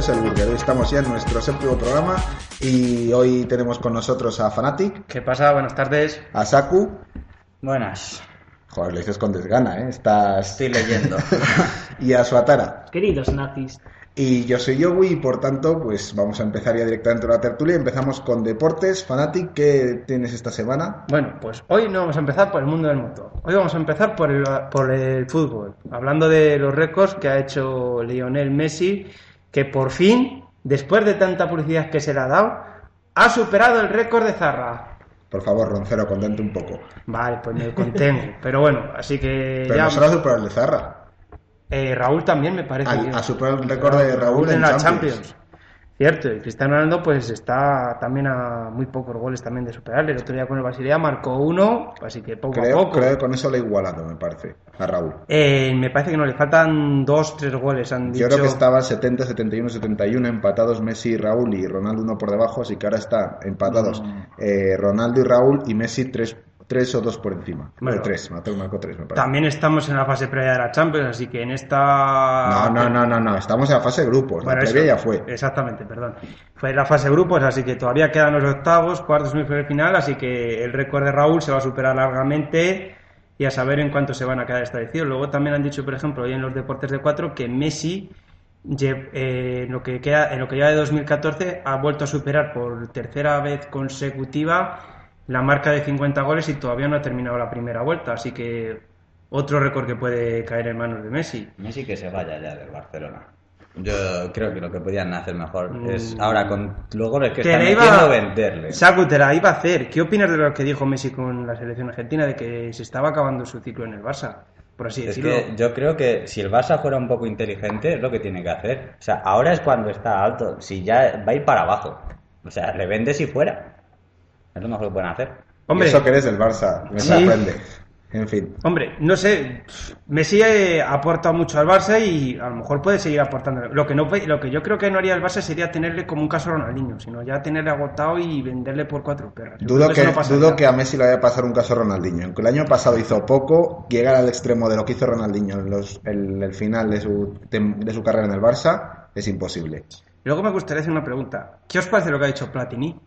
es el Burger. Hoy estamos ya en nuestro séptimo programa y hoy tenemos con nosotros a Fanatic, ¿Qué pasa? Buenas tardes. a Saku. Buenas. Joder, le dices con desgana, ¿eh? Estás... Estoy leyendo. y a Suatara. Queridos nazis. Y yo soy Yogi y por tanto, pues vamos a empezar ya directamente la tertulia. Empezamos con deportes. Fanatic, ¿qué tienes esta semana? bueno, pues hoy no vamos a empezar por el mundo del motor. Hoy vamos a empezar por el, por el fútbol. Hablando de los récords que ha hecho Lionel Messi, que por fin, después de tanta publicidad que se le ha dado, ha superado el récord de Zarra. Por favor, Roncero, contente un poco. Vale, pues me contengo. Pero bueno, así que Pero ya... no solo ha superado el de Zarra. Eh, Raúl también me parece. Que- ha superado el récord de Raúl en la Champions. Champions. Cierto, y Cristiano Ronaldo pues está también a muy pocos goles también de superarle. El otro día con el Basilea marcó uno, así que poco a Creo, poco. creo que con eso le ha igualado, me parece, a Raúl. Eh, me parece que no le faltan dos, tres goles. Han Yo dicho. creo que estaba 70, 71, 71 empatados Messi y Raúl y Ronaldo uno por debajo, así que ahora está empatados eh, Ronaldo y Raúl y Messi tres, tres o dos por encima. Bueno. o tres, Mateo marcó tres, me parece. También estamos en la fase previa de la Champions, así que en esta. No, no, no, no, no, estamos en la fase de grupos, Bueno, la previa eso, ya fue. Exactamente, perdón. Fue la fase de grupos, así que todavía quedan los octavos, cuartos, final, así que el récord de Raúl se va a superar largamente y a saber en cuánto se van a quedar establecidos. Luego también han dicho, por ejemplo, hoy en los deportes de cuatro, que Messi eh, en lo que queda, en lo que lleva de 2014 ha vuelto a superar por tercera vez consecutiva la marca de 50 goles y todavía no ha terminado la primera vuelta, así que otro récord que puede caer en manos de Messi. Messi que se vaya ya del Barcelona. Yo creo que lo que podían hacer mejor Mm. es ahora con los goles que Te están iba- metiendo venderle. Saku, te la iba a hacer. ¿Qué opinas de lo que dijo Messi con la selección argentina de que se estaba acabando su ciclo en el Barça? Por así Es decirlo. que yo creo que si el Barça fuera un poco inteligente es lo que tiene que hacer. O sea, ahora es cuando está alto. Si ya va a ir para abajo. O sea, le vendes y fuera. Es lo mejor que pueden hacer. Hombre, Y eso que eres del Barça, me Sí. sorprende. En fin, hombre, no sé. Messi eh, ha aportado mucho al Barça y a lo mejor puede seguir aportando. Lo que no lo que yo creo que no haría el Barça sería tenerle como un caso Ronaldinho, sino ya tenerle agotado y venderle por cuatro perras. Yo dudo, que, no dudo que a Messi le vaya a pasar un caso Ronaldinho. Aunque el año pasado hizo poco, llegar al extremo de lo que hizo Ronaldinho en los, el, el final de su, de su carrera en el Barça es imposible. Luego me gustaría hacer una pregunta. ¿Qué os parece lo que ha dicho Platini?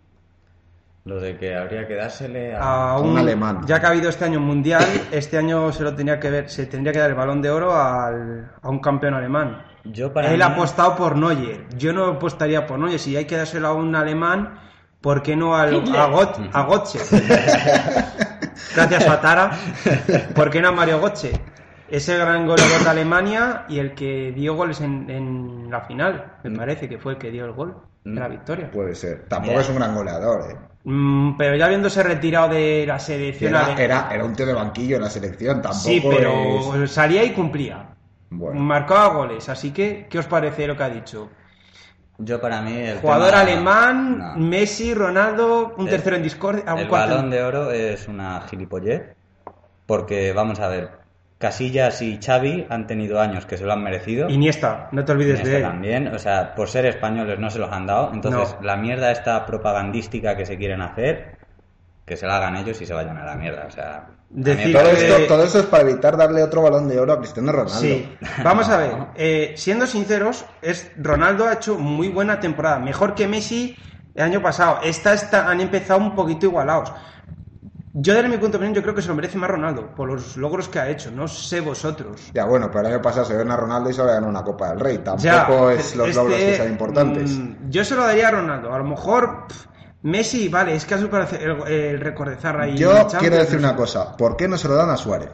Lo de que habría que dársele a... a un alemán. Ya que ha habido este año un mundial, este año se lo tenía que ver, se tendría que dar el balón de oro al- a un campeón alemán. Yo para Él mí- ha apostado por Neuer. Yo no apostaría por Neuer. Si hay que dárselo a un alemán, ¿por qué no al- a, Got- a Götze? Gracias, Fatara. ¿Por qué no a Mario Götze? Ese gran goleador de Alemania y el que dio goles en, en la final, me parece que fue el que dio el gol de la victoria. Puede ser. Tampoco Mira. es un gran goleador, ¿eh? Mm, pero ya habiéndose retirado de la selección Era, era, era un tío de banquillo en la selección, tampoco Sí, pero es- salía y cumplía. Bueno. Marcaba goles, así que, ¿qué os parece lo que ha dicho? Yo para mí... El Jugador tema- alemán, No. Messi, Ronaldo, un El- tercero en Discord, un El cuarto balón de oro es una gilipollez. Porque, vamos a ver, Casillas y Xavi han tenido años que se lo han merecido. Iniesta, no te olvides Iniesta de él. también, o sea, por ser españoles no se los han dado. Entonces, No. la mierda esta propagandística que se quieren hacer, que se la hagan ellos y se vayan a la mierda. O sea, Decir esto, todo esto es para evitar darle otro balón de oro a Cristiano Ronaldo. Sí, vamos a ver, eh, siendo sinceros, es Ronaldo ha hecho muy buena temporada, mejor que Messi el año pasado. Esta, esta han empezado un poquito igualados. Yo, desde mi punto de vista, yo creo que se lo merece más Ronaldo por los logros que ha hecho. No sé vosotros. Ya bueno, pero el año pasado se ven a Ronaldo y se ganó una Copa del Rey. Tampoco Ya, es los este, logros que sean importantes. mm, yo se lo daría a Ronaldo. A lo mejor pff, Messi, vale, es que ha superado el, el récord de Zarra y Yo quiero decir no una cosa. ¿Por qué no se lo dan a Suárez?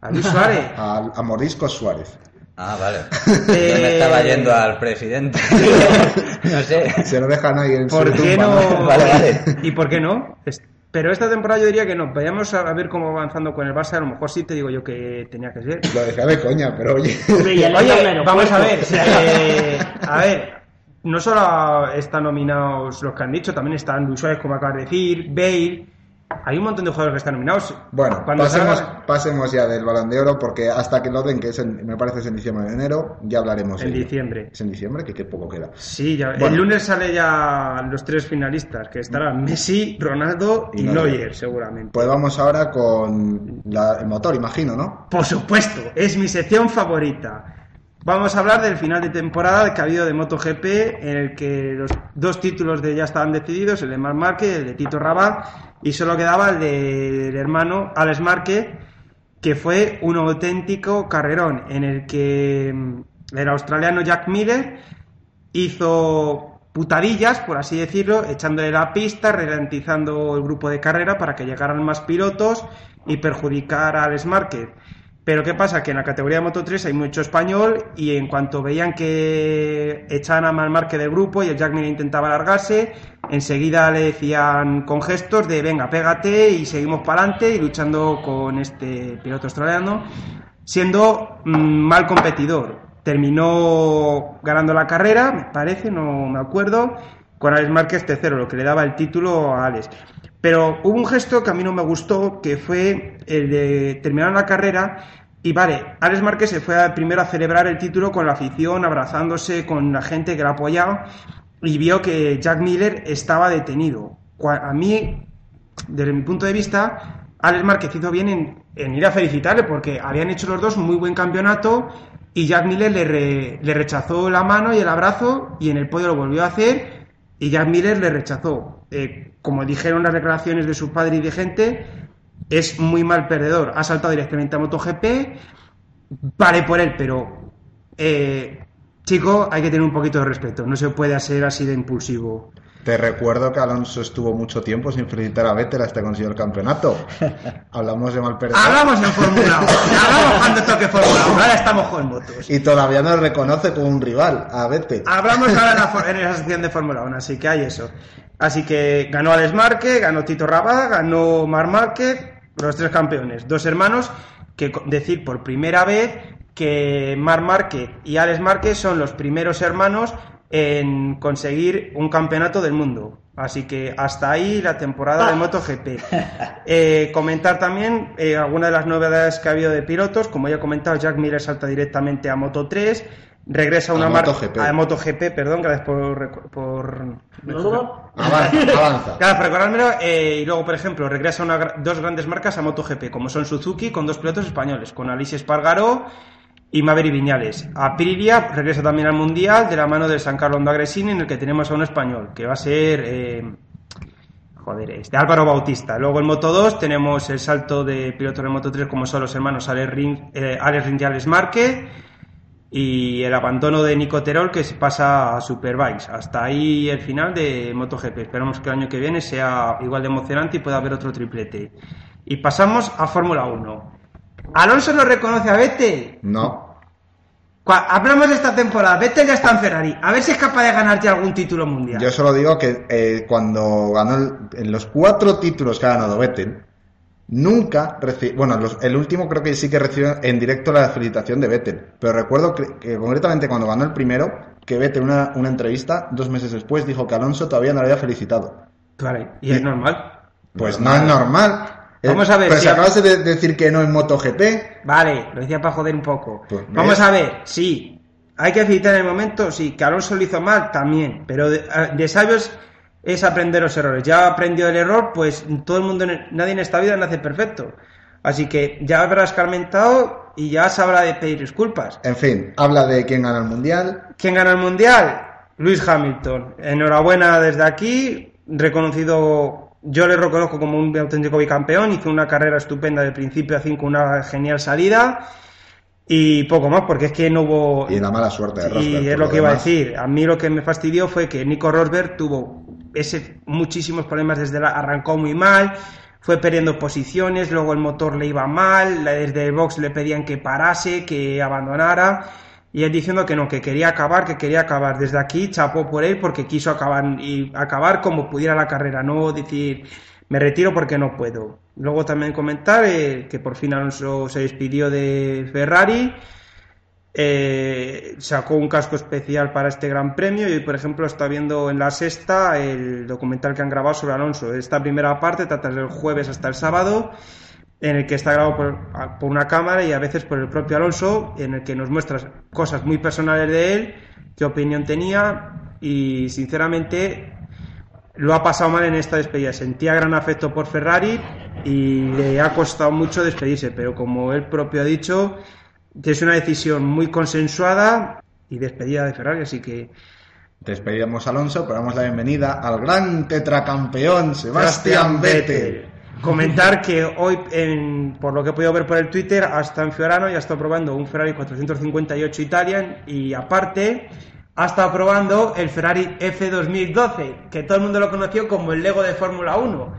A Luis Suárez. A, a Mordisco Suárez. Ah, vale. Eh, Yo me estaba yendo al presidente. no sé. Se lo dejan ahí en ¿Por su qué tumba, no? Vale, vale. ¿Y por qué no? Pero esta temporada yo diría que no. Vayamos a ver cómo va avanzando con el Barça. A lo mejor sí te digo yo que tenía que ser. Lo decía de coña, pero oye. Oye, vamos a ver. eh, a ver, no solo están nominados los que han dicho, también están Luis Suárez, como acabas de decir, Bale. Hay un montón de jugadores que están nominados. Bueno, pasemos, salga- pasemos ya del balón de oro porque hasta que lo den, que es en- me parece es en diciembre o en enero, ya hablaremos. En diciembre. Es en diciembre, que qué poco queda. Sí, ya, Bueno. el lunes sale ya los tres finalistas, que estarán Messi, Ronaldo y, Y. Neuer, seguramente. Pues vamos ahora con la- el motor, imagino, ¿no? Por supuesto, es mi sección favorita. Vamos a hablar del final de temporada que ha habido de MotoGP, en el que los dos títulos de ya estaban decididos, el de Marc Márquez, el de Tito Rabat, y solo quedaba el del hermano Alex Márquez, que fue un auténtico carrerón, en el que mm, el australiano Jack Miller hizo putadillas, por así decirlo, echándole la pista, ralentizando el grupo de carrera para que llegaran más pilotos y perjudicar a Alex Márquez. Pero ¿qué pasa? Que en la categoría de Moto 3 hay mucho español y en cuanto veían que echaban a mal marque del grupo y el Jack Miller intentaba alargarse, enseguida le decían con gestos de venga, pégate y seguimos para adelante y luchando con este piloto australiano, siendo mm, mal competidor. Terminó ganando la carrera, me parece, no me acuerdo, con Alex Márquez tercero, lo que le daba el título a Alex. Pero hubo un gesto que a mí no me gustó, que fue el de terminar la carrera y vale, Alex Márquez se fue primero a celebrar el título con la afición, abrazándose con la gente que la apoyaba y vio que Jack Miller estaba detenido. A mí, desde mi punto de vista, Alex Márquez hizo bien en, ir a felicitarle porque habían hecho los dos muy buen campeonato y Jack Miller le, le rechazó la mano y el abrazo y en el podio lo volvió a hacer y Jack Miller le rechazó. Eh, como dijeron las declaraciones de su padre y de gente, es muy mal perdedor. Ha saltado directamente a MotoGP, vale por él, pero eh, chico, hay que tener un poquito de respeto. No se puede hacer así de impulsivo. Te recuerdo que Alonso estuvo mucho tiempo sin felicitar a Vettel hasta que consiguió el campeonato. Hablamos de mal perdedor. Hablamos en Fórmula 1. Hablamos cuando toque Fórmula 1. Ahora estamos con motos. Y todavía no reconoce como un rival a Vettel. Hablamos ahora en, la, en esa sección de Fórmula 1, así que hay eso. Así que ganó Alex Márquez, ganó Tito Rabat, ganó Mar Márquez, los tres campeones. Dos hermanos que decir por primera vez que Mar Márquez y Alex Márquez son los primeros hermanos en conseguir un campeonato del mundo. Así que hasta ahí la temporada de MotoGP. Eh, comentar también eh, algunas de las novedades que ha habido de pilotos. Como ya he comentado, Jack Miller salta directamente a Moto 3 regresa una marca a MotoGP, perdón, gracias por, por... avanza, Gracias por recordármelo. Eh, y luego, por ejemplo, regresa una, dos grandes marcas a MotoGP, como son Suzuki, con dos pilotos españoles, con Alicia Espargaró y Maveri Viñales. Aprilia regresa también al Mundial de la mano de San Carlos Agresini, en el que tenemos a un español, que va a ser... Eh, joder, este Álvaro Bautista. Luego en Moto 2 tenemos el salto de pilotos de Moto 3 como son los hermanos Alex, Ring, eh, Rinjales Marque y el abandono de Nico Terol que se pasa a Superbikes. Hasta ahí el final de MotoGP. Esperamos que el año que viene sea igual de emocionante y pueda haber otro triplete. Y pasamos a Fórmula 1. ¿Alonso no reconoce a Vettel? No. Hablamos de esta temporada. Vettel ya está en Ferrari. A ver si es capaz de ganarte algún título mundial. Yo solo digo que eh, cuando ganó en los cuatro títulos que ha ganado Vettel, Nunca recibió, bueno, el último creo que sí que recibió en directo la felicitación de Vettel, pero recuerdo que, concretamente cuando ganó el primero, que Vettel una, una entrevista dos meses después dijo que Alonso todavía no lo había felicitado. Vale, ¿y, es normal? Pues no es normal. Eh, Vamos a ver. Pero si acabas de decir que no en MotoGP. Vale, lo decía para joder un poco. Pues Vamos a ver, sí. Hay que felicitar en el momento, sí. Que Alonso lo hizo mal, también. Pero de, de sabios es aprender los errores. Ya aprendió el error, pues todo el mundo, nadie en esta vida nace perfecto. Así que ya habrás carmentado y ya sabrá de pedir disculpas. En fin, habla de quién gana el mundial. ¿Quién gana el mundial? Luis Hamilton. Enhorabuena desde aquí, reconocido, yo le reconozco como un auténtico bicampeón, hizo una carrera estupenda de principio a fin con una genial salida y poco más, porque es que no hubo... Y la mala suerte de Rosberg. Y es lo que iba a decir. A mí lo que me fastidió fue que Nico Rosberg tuvo ese, muchísimos problemas desde la, arrancó muy mal, fue perdiendo posiciones, luego el motor le iba mal, desde el box le pedían que parase, que abandonara, y él diciendo que no, que quería acabar, que quería acabar. Desde aquí chapó por él porque quiso acabar y acabar como pudiera la carrera, no decir me retiro porque no puedo. Luego también comentar eh, que por fin Alonso se despidió de Ferrari eh, sacó un casco especial para este Gran Premio y, por ejemplo, está viendo en la sexta el documental que han grabado sobre Alonso. Esta primera parte trata desde el jueves hasta el sábado, en el que está grabado por, una cámara y a veces por el propio Alonso, en el que nos muestra cosas muy personales de él, qué opinión tenía y, sinceramente, lo ha pasado mal en esta despedida. Sentía gran afecto por Ferrari y le ha costado mucho despedirse, pero como él propio ha dicho, es una decisión muy consensuada y despedida de Ferrari, así que Despedimos a Alonso, pero damos la bienvenida al gran tetracampeón Sebastián Vettel. Comentar que hoy, en- por lo que he podido ver por el Twitter, ha estado en Fiorano y ha estado probando un Ferrari 458 Italian y aparte ha estado probando el Ferrari F2012, que todo el mundo lo conoció como el Lego de Fórmula 1.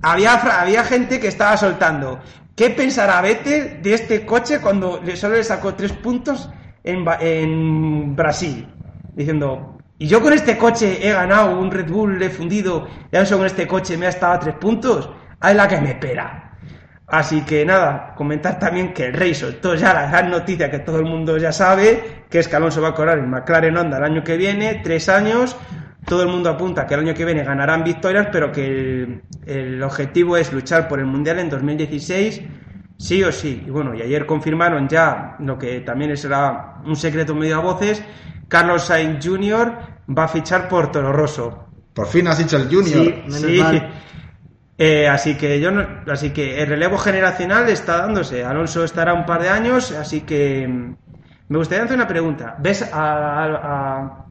Había, había gente que estaba soltando. ¿Qué pensará Vettel de este coche cuando solo le sacó tres puntos en, en Brasil? Diciendo, y yo con este coche he ganado un Red Bull, le he fundido, y eso con este coche me ha estado a tres puntos. Ahí la que me espera. Así que nada, comentar también que el Rey soltó ya la gran noticia que todo el mundo ya sabe, que es que Alonso va a correr en McLaren Honda el año que viene, tres años. Todo el mundo apunta que el año que viene ganarán victorias, pero que el, el objetivo es luchar por el Mundial en 2016, sí o sí. Y bueno, y ayer confirmaron ya lo que también será un secreto medio a voces, Carlos Sainz Jr. va a fichar por Toro Rosso. Por fin has dicho el Junior. Sí. Menos Sí. Eh, así que yo no- así que el relevo generacional está dándose. Alonso estará un par de años, así que mm, me gustaría hacer una pregunta. ¿Ves a, a,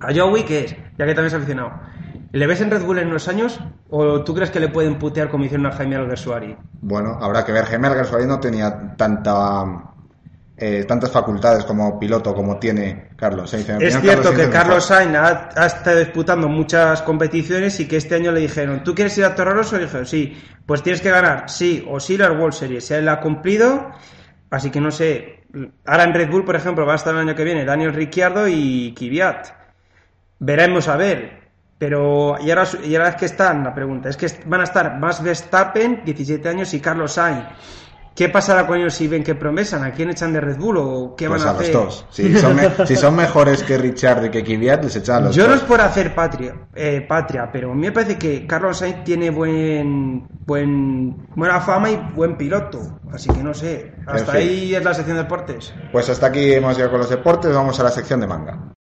a Joey qué es? Ya que también es aficionado. ¿Le ves en Red Bull en unos años? ¿O tú crees que le pueden putear como hicieron a Jaime Alguersuari? Bueno, habrá que ver. Jaime Alguersuari no tenía tanta, eh, tantas facultades como piloto como tiene Carlos Sainz. En mi Es cierto que Sainz Carlos. Sainz ha, ha estado disputando muchas competiciones y que este año le dijeron, ¿tú quieres ir a Toro Rosso? Y dijeron, sí, pues tienes que ganar, sí, o sí la World Series. Él ha cumplido, así que no sé. Ahora en Red Bull, por ejemplo, va a estar el año que viene Daniel Ricciardo y Kvyat. Veremos a ver. Pero, y ahora, y ahora es que están, la pregunta, es que van a estar Max Verstappen, 17 años, y Carlos Sainz. ¿Qué pasará con ellos si ven que promesan? ¿A quién echan de Red Bull o qué Pues van a, a los hacer? dos. Si son, me- si son mejores que Richard y que Kvyat, les echan a los Yo no es por hacer patria, eh, patria, pero a mí me parece que Carlos Sainz tiene buen, buen, buena fama y buen piloto. Así que no sé. Hasta fin. ahí es la sección de deportes. Pues hasta aquí hemos llegado con los deportes. Vamos a la sección de manga.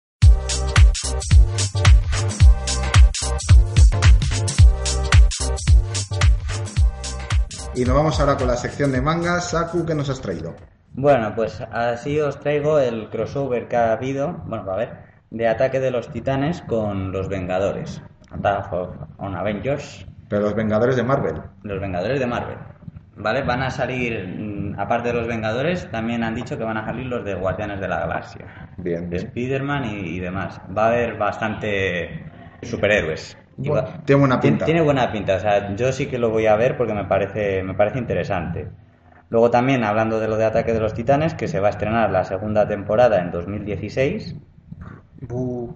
Y nos vamos ahora con la sección de manga. Saku, ¿qué nos has traído? Bueno, pues así os traigo el crossover que ha habido, bueno, va a ver, de Ataque de los Titanes con los Vengadores. Attack of- on Avengers, Pero los Vengadores de Marvel. los Vengadores de Marvel. ¿Vale? Van a salir, mm, aparte de los Vengadores, también han dicho que van a salir los de Guardianes de la Galaxia. Bien, bien. Spider-Man y, y demás. Va a haber bastante superhéroes. Bueno, tiene buena pinta. Tiene buena pinta, o sea, yo sí que lo voy a ver porque me parece, me parece interesante. Luego también, hablando de lo de Ataque de los Titanes, que se va a estrenar la segunda temporada en 2016. Bu.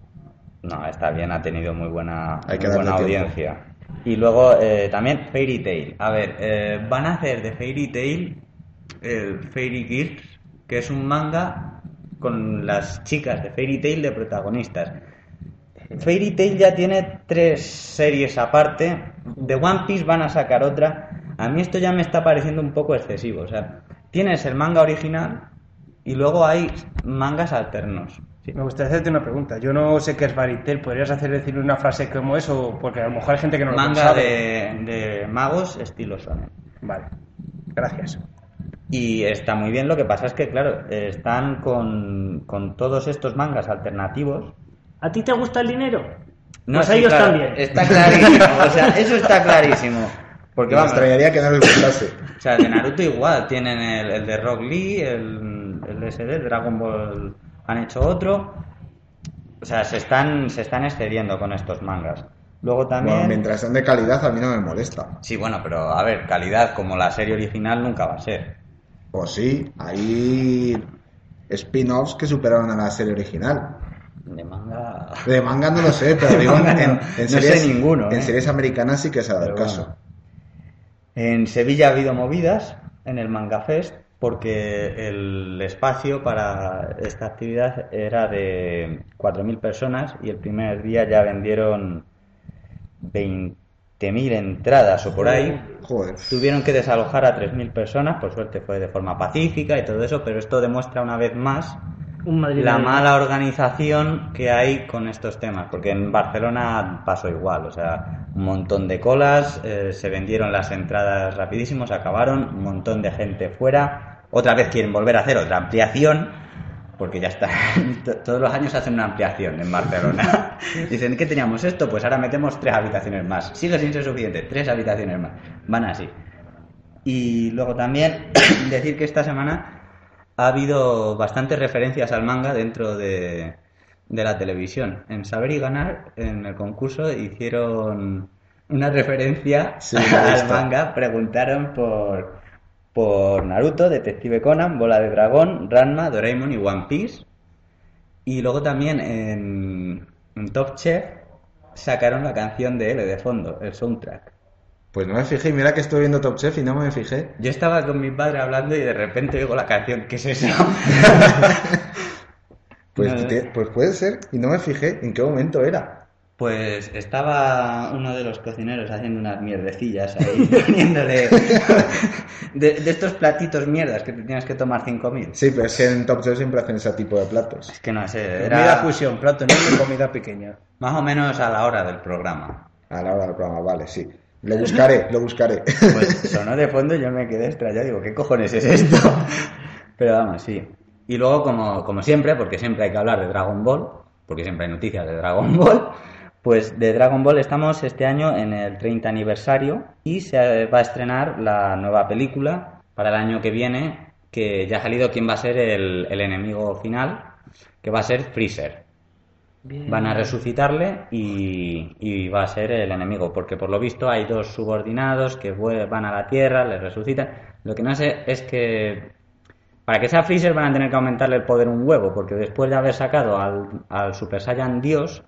No, está bien, ha tenido muy buena, Hay que muy buena tiempo. audiencia. Y luego eh, también Fairy Tail. A ver, eh, van a hacer de Fairy Tail el Fairy Girls, que es un manga con las chicas de Fairy Tail de protagonistas. Fairy Tail ya tiene tres series aparte. De One Piece van a sacar otra. A mí esto ya me está pareciendo un poco excesivo. O sea, tienes el manga original y luego hay mangas alternos. Sí. Me gustaría hacerte una pregunta. Yo no sé qué es Baritel. ¿Podrías hacer decir una frase como eso? Porque a lo mejor hay gente que no lo manga sabe. de, de magos estilo shonen. Vale. Gracias. Y está muy bien, lo que pasa es que, claro, están con, con todos estos mangas alternativos. ¿A ti te gusta el dinero? No, pues sí, a ellos claro, también. Está clarísimo, o sea, eso está clarísimo. Porque vamos, extrañaría que no les gustase. o sea, de Naruto igual, tienen el, el de Rock Lee, el, el SD, Dragon Ball han hecho otro. O sea, se están, se están excediendo con estos mangas. Luego también... Bueno, mientras sean de calidad, a mí no me molesta. Sí, bueno, pero a ver, calidad como la serie original nunca va a ser. O sí, hay spin-offs que superaron a la serie original. De manga... De manga no lo sé, pero digo, en, en- No sé series, ninguno, en ¿eh? series americanas sí que se ha dado el caso. En Sevilla ha habido movidas en el Manga Fest porque el espacio para esta actividad era de 4.000 personas y el primer día ya vendieron 20.000 entradas o por ahí. Joder. Tuvieron que desalojar a 3.000 personas, por suerte fue de forma pacífica y todo eso, pero esto demuestra una vez más Un la mala organización que hay con estos temas, porque en Barcelona pasó igual, o sea, un montón de colas, eh, se vendieron las entradas rapidísimo, se acabaron, un montón de gente fuera, Otra vez quieren volver a hacer otra ampliación, porque ya está. Todos los años hacen una ampliación en Barcelona. Dicen que teníamos esto, pues ahora metemos tres habitaciones más. Sigue sin ser suficiente, tres habitaciones más. Van así. Y luego también decir que esta semana ha habido bastantes referencias al manga dentro de, de la televisión. En Saber y Ganar, en el concurso, hicieron una referencia Sí, al manga. Preguntaron por, por Naruto, Detective Conan, Bola de Dragón, Ranma, Doraemon y One Piece. Y luego también en, en Top Chef sacaron la canción de L de fondo, el soundtrack. Pues no me fijé, y mira que estoy viendo Top Chef y no me fijé. Yo estaba con mi padre hablando y de repente oigo la canción. ¿Qué es eso? Pues, No, te- pues puede ser, y no me fijé en qué momento era. Pues estaba uno de los cocineros haciendo unas mierdecillas ahí, poniéndole de, de estos platitos mierdas que te tienes que tomar 5.000. Sí, pero es que en Top Chef siempre hacen ese tipo de platos. Es que no sé, Comida era fusión, plato enorme, comida pequeña. más o menos a la hora del programa. A la hora del programa, vale, sí. Lo buscaré, lo buscaré. Pues sonó de fondo yo me quedé extrañado, digo, ¿qué cojones es esto? Pero vamos, sí. Y luego, como, como siempre, porque siempre hay que hablar de Dragon Ball, porque siempre hay noticias de Dragon Ball, pues de Dragon Ball estamos este año en el 30 aniversario y se va a estrenar la nueva película para el año que viene, que ya ha salido quién va a ser el, el enemigo final, que va a ser Freezer. Van a resucitarle y, y va a ser el enemigo, porque por lo visto hay dos subordinados que van a la Tierra, le resucitan. Lo que no sé es que para que sea Freezer van a tener que aumentarle el poder un huevo, porque después de haber sacado al, al Super Saiyan Dios,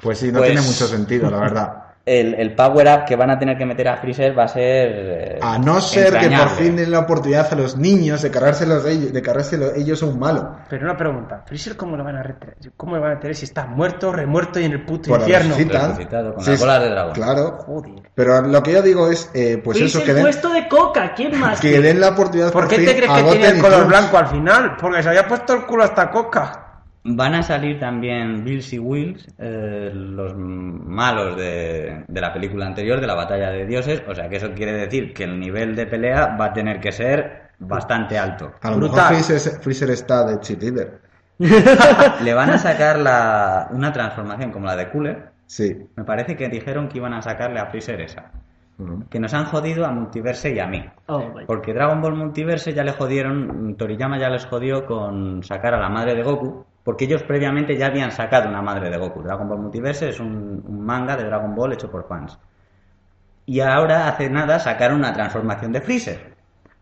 Pues sí, no Pues- tiene mucho sentido, la verdad. El, el power up que van a tener que meter a Freezer va a ser... eh, A no ser que por fin den la oportunidad a los niños de cargárselos ellos, de cargárselo ellos a un malo. Pero una pregunta, ¿Freezer cómo lo van a retener? ¿Cómo lo van a tener si está muerto, remuerto y en el puto infierno? resucitan. Resucitado, con Sí, bolas de dragón. Claro. Joder. Pero lo que yo digo es, eh, pues Freezer eso, que den, puesto de coca, ¿quién más? que den la oportunidad ¿Por qué fin te crees que tenía el color blanco al final? Porque se había puesto el culo hasta coca. Van a salir también Bills y Wills, eh, los malos de, de la película anterior, de la Batalla de Dioses. O sea que eso quiere decir que el nivel de pelea va a tener que ser bastante alto. A lo Brutal. mejor Freezer, Freezer está de cheerleader. Le van a sacar la, una transformación como la de Cooler. Sí. Me parece que dijeron que iban a sacarle a Freezer esa. Que nos han jodido a Multiverse y a mí. Oh. Porque Dragon Ball Multiverse ya le jodieron, Toriyama ya les jodió con sacar a la madre de Goku, porque ellos previamente ya habían sacado una madre de Goku. Dragon Ball Multiverse es un, un manga de Dragon Ball hecho por fans. Y ahora, hace nada, sacaron una transformación de Freezer.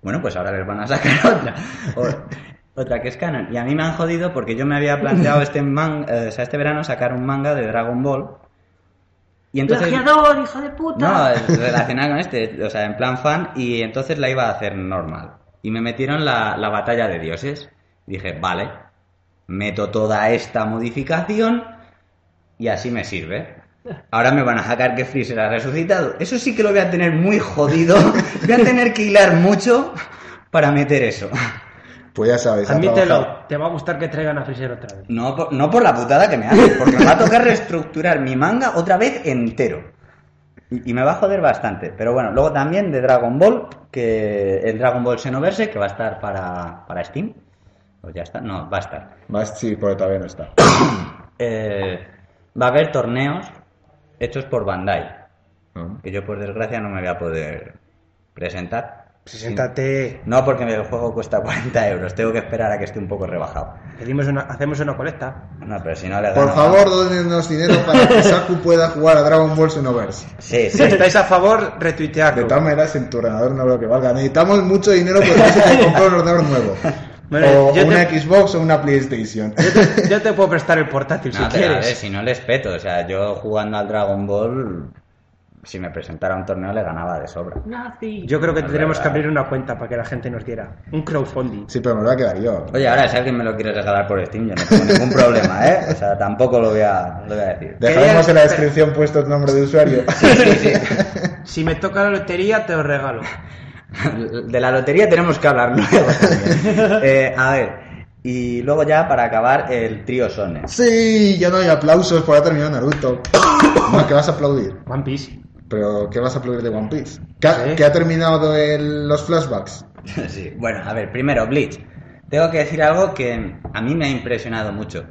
Bueno, pues ahora les van a sacar otra. O- otra que es canon. Y a mí me han jodido porque yo me había planteado este, man, eh, o sea, este verano sacar un manga de Dragon Ball. Y entonces... Plagiador, hijo de puta. No, relacionada con este, o sea, en plan fan, y entonces la iba a hacer normal. Y me metieron la, la batalla de dioses. Dije, vale, meto toda esta modificación y así me sirve. Ahora me van a sacar que Freezer ha resucitado. Eso sí que lo voy a tener muy jodido. Voy a tener que hilar mucho para meter eso. Pues ya sabes. Admítelo, te va a gustar que traigan a Freezer otra vez. No por, no por la putada que me hace, porque me va a tocar reestructurar mi manga otra vez entero. Y, y me va a joder bastante. Pero bueno, luego también de Dragon Ball, que el Dragon Ball Xenoverse, que va a estar para, para Steam. Pues ya está, no, va a estar. Más sí, porque todavía no está. Eh, va a haber torneos hechos por Bandai, Ujú. que yo por desgracia no me voy a poder presentar. Preséntate, No, porque el juego cuesta 40 euros, tengo que esperar a que esté un poco rebajado. pedimos una, hacemos una colecta. No, pero si no le Por favor, donenos dinero para que Saku pueda jugar a Dragon Ball Xenoverse. Sí, Si estáis a favor, De retuiteadlo. todas maneras, en tu ordenador no veo que valga. Necesitamos mucho dinero porque no se te comprar un ordenador nuevo. Bueno, o yo una te- Xbox o una PlayStation. Yo te puedo prestar el portátil No, si a ver, quieres. si no les peto, o sea, yo jugando al Dragon Ball, si me presentara a un torneo le ganaba de sobra. Nazi. Yo creo que Es tendremos que abrir una cuenta para que la gente nos diera un crowdfunding. Sí, pero me lo voy a quedar yo. Oye, ahora si alguien me lo quiere regalar por Steam, yo no tengo ningún problema, ¿eh? O sea, tampoco lo voy a, lo voy a decir. Dejaremos en la descripción puesto el nombre de usuario. Si me toca la lotería, te lo regalo. De la lotería tenemos que hablar luego. Eh, a ver, y luego ya para acabar el trío Sones. Sí, ya no hay aplausos por haber terminado Naruto. No, que vas a aplaudir. One Piece. Pero, ¿qué vas a aplaudir de One Piece? ¿Que ha, Sí. que ha terminado el- los flashbacks? Sí, bueno, a ver, primero, Bleach. Tengo que decir algo que a mí me ha impresionado mucho.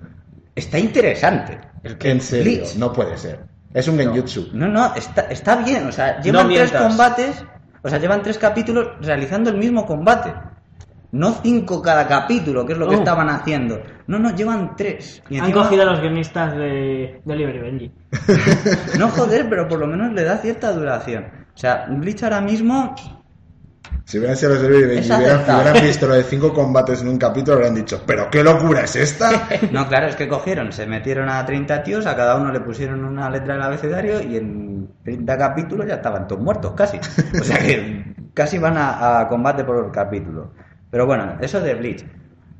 Está interesante. El que En serio, Bleach. no puede ser. Es un genjutsu. No, no, está, está bien. O sea, llevan No tres combates, o sea, llevan tres capítulos realizando el mismo combate. No cinco cada capítulo, que es lo que Oh. estaban haciendo. No, no, llevan tres. Y Han encima- cogido a los guionistas de, de Oliver y Benji. No joder, pero por lo menos le da cierta duración. O sea, Bleach ahora mismo Si hubieran sido los de Benji Es y hubieran, aceptable. hubieran visto lo de cinco combates en un capítulo, habrían dicho, ¿pero qué locura es esta? No, claro, es que cogieron, se metieron a 30 tíos, a cada uno le pusieron una letra del abecedario y en 30 capítulos ya estaban todos muertos, casi. O sea que casi van a, a combate por capítulo. Pero bueno, eso de Bleach.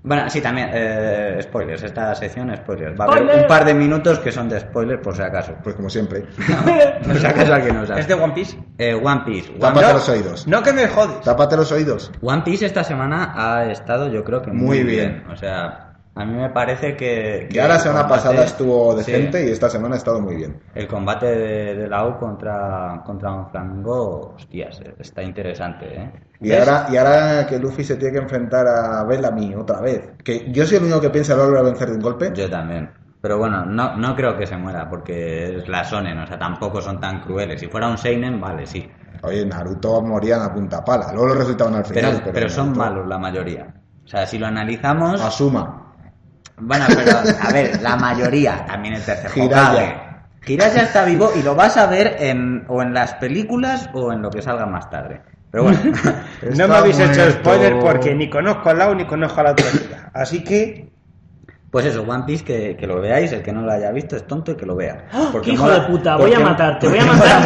Bueno, sí, también, eh, spoilers, esta sección spoilers. Va a haber un par de minutos que son de spoilers por si acaso. Pues como siempre. Por si acaso alguien no sabe. ¿Es de One Piece? Eh, One Piece. One, Tápate No, los oídos. No que me jodes. Tápate los oídos. One Piece esta semana ha estado yo creo que muy, Muy bien. bien. O sea, a mí me parece que... que Ya la semana combate- pasada estuvo Sí. decente y esta semana ha estado muy bien. El combate de, de la U contra, contra un flango, hostias, está interesante, ¿eh? Y ¿Ves? ahora, y ahora que Luffy se tiene que enfrentar a Bellamy otra vez. Que yo soy el único que piensa lo a vencer de un golpe. Yo también. Pero bueno, no, no creo que se muera porque es la Sonen, o sea, tampoco son tan crueles. Si fuera un Seinen, vale, sí. Oye, Naruto morían a punta pala. Luego lo resultaban al Pero, final. pero, son Naruto- malos la mayoría. O sea, si lo analizamos... Asuma. Bueno, pero a ver, la mayoría, también el tercer Jiraiya. Hokage. Jiraiya está vivo y lo vas a ver en, o en las películas o en lo que salga más tarde. Pero bueno, No me habéis hecho spoiler porque ni conozco al lado ni conozco a la otra chica. Así que pues eso, One Piece que, que lo veáis, el que no lo haya visto es tonto y que lo vea. ¡Oh, Porque ¡Qué hijo mola- de puta! Voy a matarte, voy a matar a,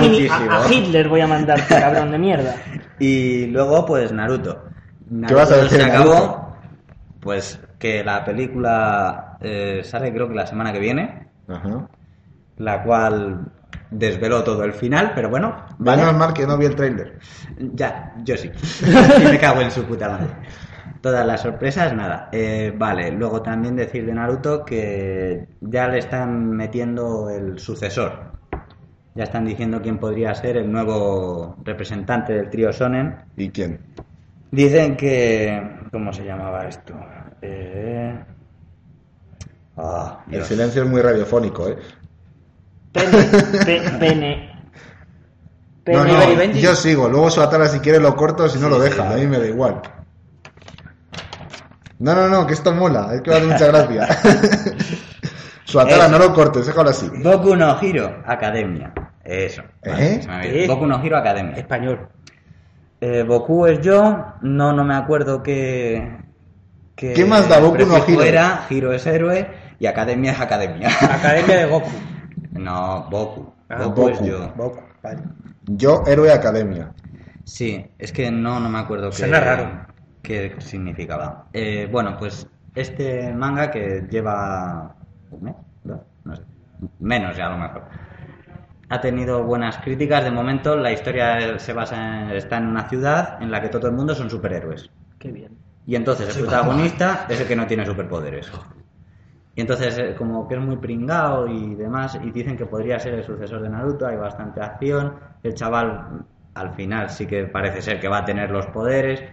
a- Hitler, voy a mandarte, cabrón de mierda. Y luego, pues Naruto. Naruto vas a decir se acabó, Naruto? pues que la película eh, sale creo que la semana que viene, Ajá. la cual desveló todo el final, pero bueno, vale. Menos mal que no vi el tráiler. Ya, yo sí. y me cago en su puta madre. Todas las sorpresas, nada. Eh, vale, luego también decir de Naruto que ya le están metiendo el sucesor. Ya están diciendo quién podría ser el nuevo representante del trío Sonen. ¿Y quién? Dicen que... ¿Cómo se llamaba esto? Eh... Ah, El Dios. silencio es muy radiofónico, ¿eh? Pene, pe- pene. Pene. no, yo sigo. Luego Suatara si quiere lo corto, si no Sí, lo deja. sí. A mí me da igual. No, no, no, que esto mola. Es que va a hacer mucha gracia. Suatara, Eso. no lo cortes, déjalo así. Boku no Hero Academia. Eso. ¿Eh? me ¿Eh? Boku no Hero Academia. español. Eh, Goku es yo, no, no me acuerdo qué. Qué ¿Qué más da Boku no Hero? Era, Hiro es héroe y Academia es Academia. Academia de Goku. no, Boku. Ah, Goku es Boku. yo. Goku, vale. Yo, héroe academia. Sí, es que no, no me acuerdo qué, Suena raro. qué significaba. Eh, bueno, pues este manga que lleva un mes, dos, no sé, menos ya a lo mejor. Ha tenido buenas críticas. De momento, la historia se basa en, está en una ciudad en la que todo el mundo son superhéroes. Qué bien. Y entonces el protagonista es el que no tiene superpoderes. Y entonces, eh, como que es muy pringao y demás, y dicen que podría ser el sucesor de Naruto, hay bastante acción. El chaval, al final, sí que parece ser que va a tener los poderes,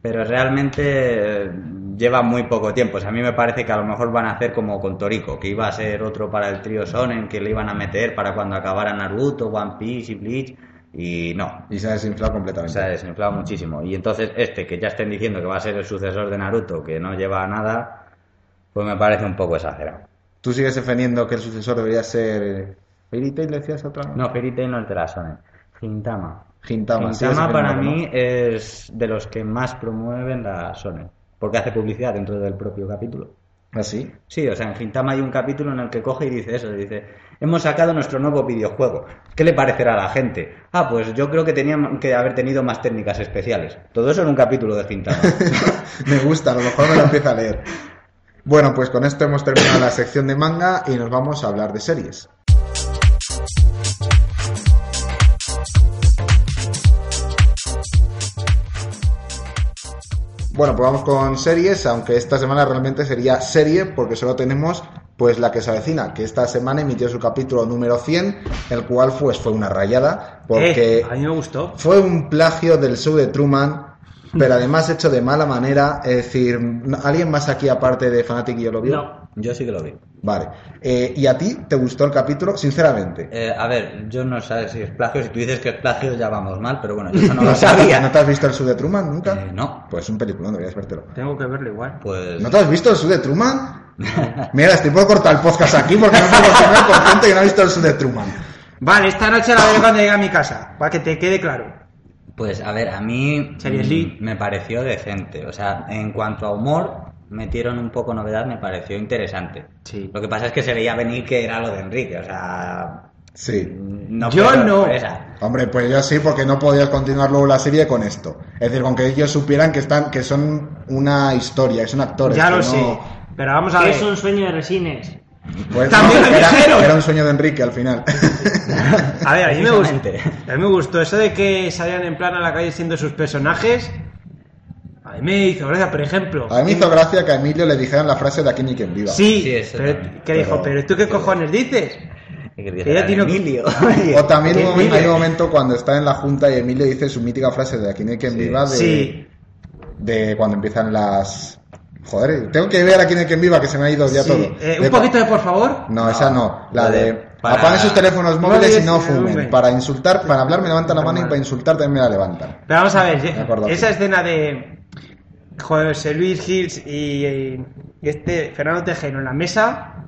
pero realmente eh, lleva muy poco tiempo. O sea, a mí me parece que a lo mejor van a hacer como con Toriko, que iba a ser otro para el trío Sonen, que le iban a meter para cuando acabara Naruto, One Piece y Bleach, y no. Y se ha desinflado completamente. sea, desinflado muchísimo. Y entonces este, que ya estén diciendo que va a ser el sucesor de Naruto, que no lleva nada, pues me parece un poco exagerado. ¿Tú sigues defendiendo que el sucesor debería ser eh, Fairy Tail, decías otra? No, Fairy Tail no es de la Shonen. Gintama. Gintama. Gintama para mí es de los que más promueven la Shonen. Porque hace publicidad dentro del propio capítulo. ¿Ah, sí? Sí, o sea, en Gintama hay un capítulo en el que coge y dice eso, dice, hemos sacado nuestro nuevo videojuego, ¿qué le parecerá a la gente? Ah, pues yo creo que tenían que haber tenido más técnicas especiales. Todo eso en un capítulo de Gintama. me gusta, a lo mejor me lo empiezo a leer. Bueno, pues con esto hemos terminado la sección de manga y nos vamos a hablar de series. Bueno, pues vamos con series, aunque esta semana realmente sería serie porque solo tenemos pues la que se avecina, que esta semana emitió su capítulo número 100, el cual pues fue una rayada porque Eh, a mí me gustó. fue un plagio del show de Truman pero además hecho de mala manera. Es decir, ¿alguien más aquí aparte de Fanatic y yo lo vio? No. Yo sí que lo vi. Vale. Eh, ¿Y a ti te gustó el capítulo? Sinceramente. Eh, a ver, yo no sé si es plagio. Si tú dices que es plagio, ya vamos mal, pero bueno, yo eso no ¿No, lo sabía. ¿No te has visto el Sud de Truman nunca? Eh, no, Pues un película, deberías vértelo. Tengo que verlo igual. pues. ¿No te has visto el Sud de Truman? Mira, estoy por cortar el podcast aquí porque no puedo tener por gente que no ha visto el Sud de Truman. Vale, esta noche la veré cuando llegue a mi casa, para que te quede claro. Pues a ver, a mí Series mm, League. me pareció decente. O sea, en cuanto a humor, metieron un poco novedad, me pareció interesante. Sí. Lo que pasa es que se veía venir que era lo de Enrique, o sea. Sí. No Yo no. Hombre, pues yo sí, porque no podías continuar luego la serie con esto. Es decir, con que ellos supieran que están, que son una historia, que son actores. Ya lo no- sé. Pero vamos a ver. es un sueño de Resines. Pues También no, era, dijeron. era un sueño de Enrique al final. A ver, a mí me gustó. A mí me gustó eso de que salían en plan a la calle siendo sus personajes. A mí me hizo gracia, por ejemplo. A mí me hizo gracia que a Emilio le dijeran la frase de aquí ni quien viva. Sí, Sí, eso pero, también. que dijo, Pero- tú qué cojones dices. Que ya tiene- Emilio. O también un momento- hay un momento cuando está en la junta y Emilio dice su mítica frase de aquí no hay quien Sí. viva de, Sí, de cuando empiezan las... Joder, tengo que ver aquí no hay quien viva que se me ha ido ya sí. todo. Eh, un poquito de por favor. No, esa no. La la de... de- para- Apaguen sus teléfonos No móviles y no fumen. Para insultar, para hablar me levantan la mano y para insultar también me la levantan. Pero vamos a ver, esa aquí. escena de José Luis Gils y, y este Fernando Tejero en la mesa,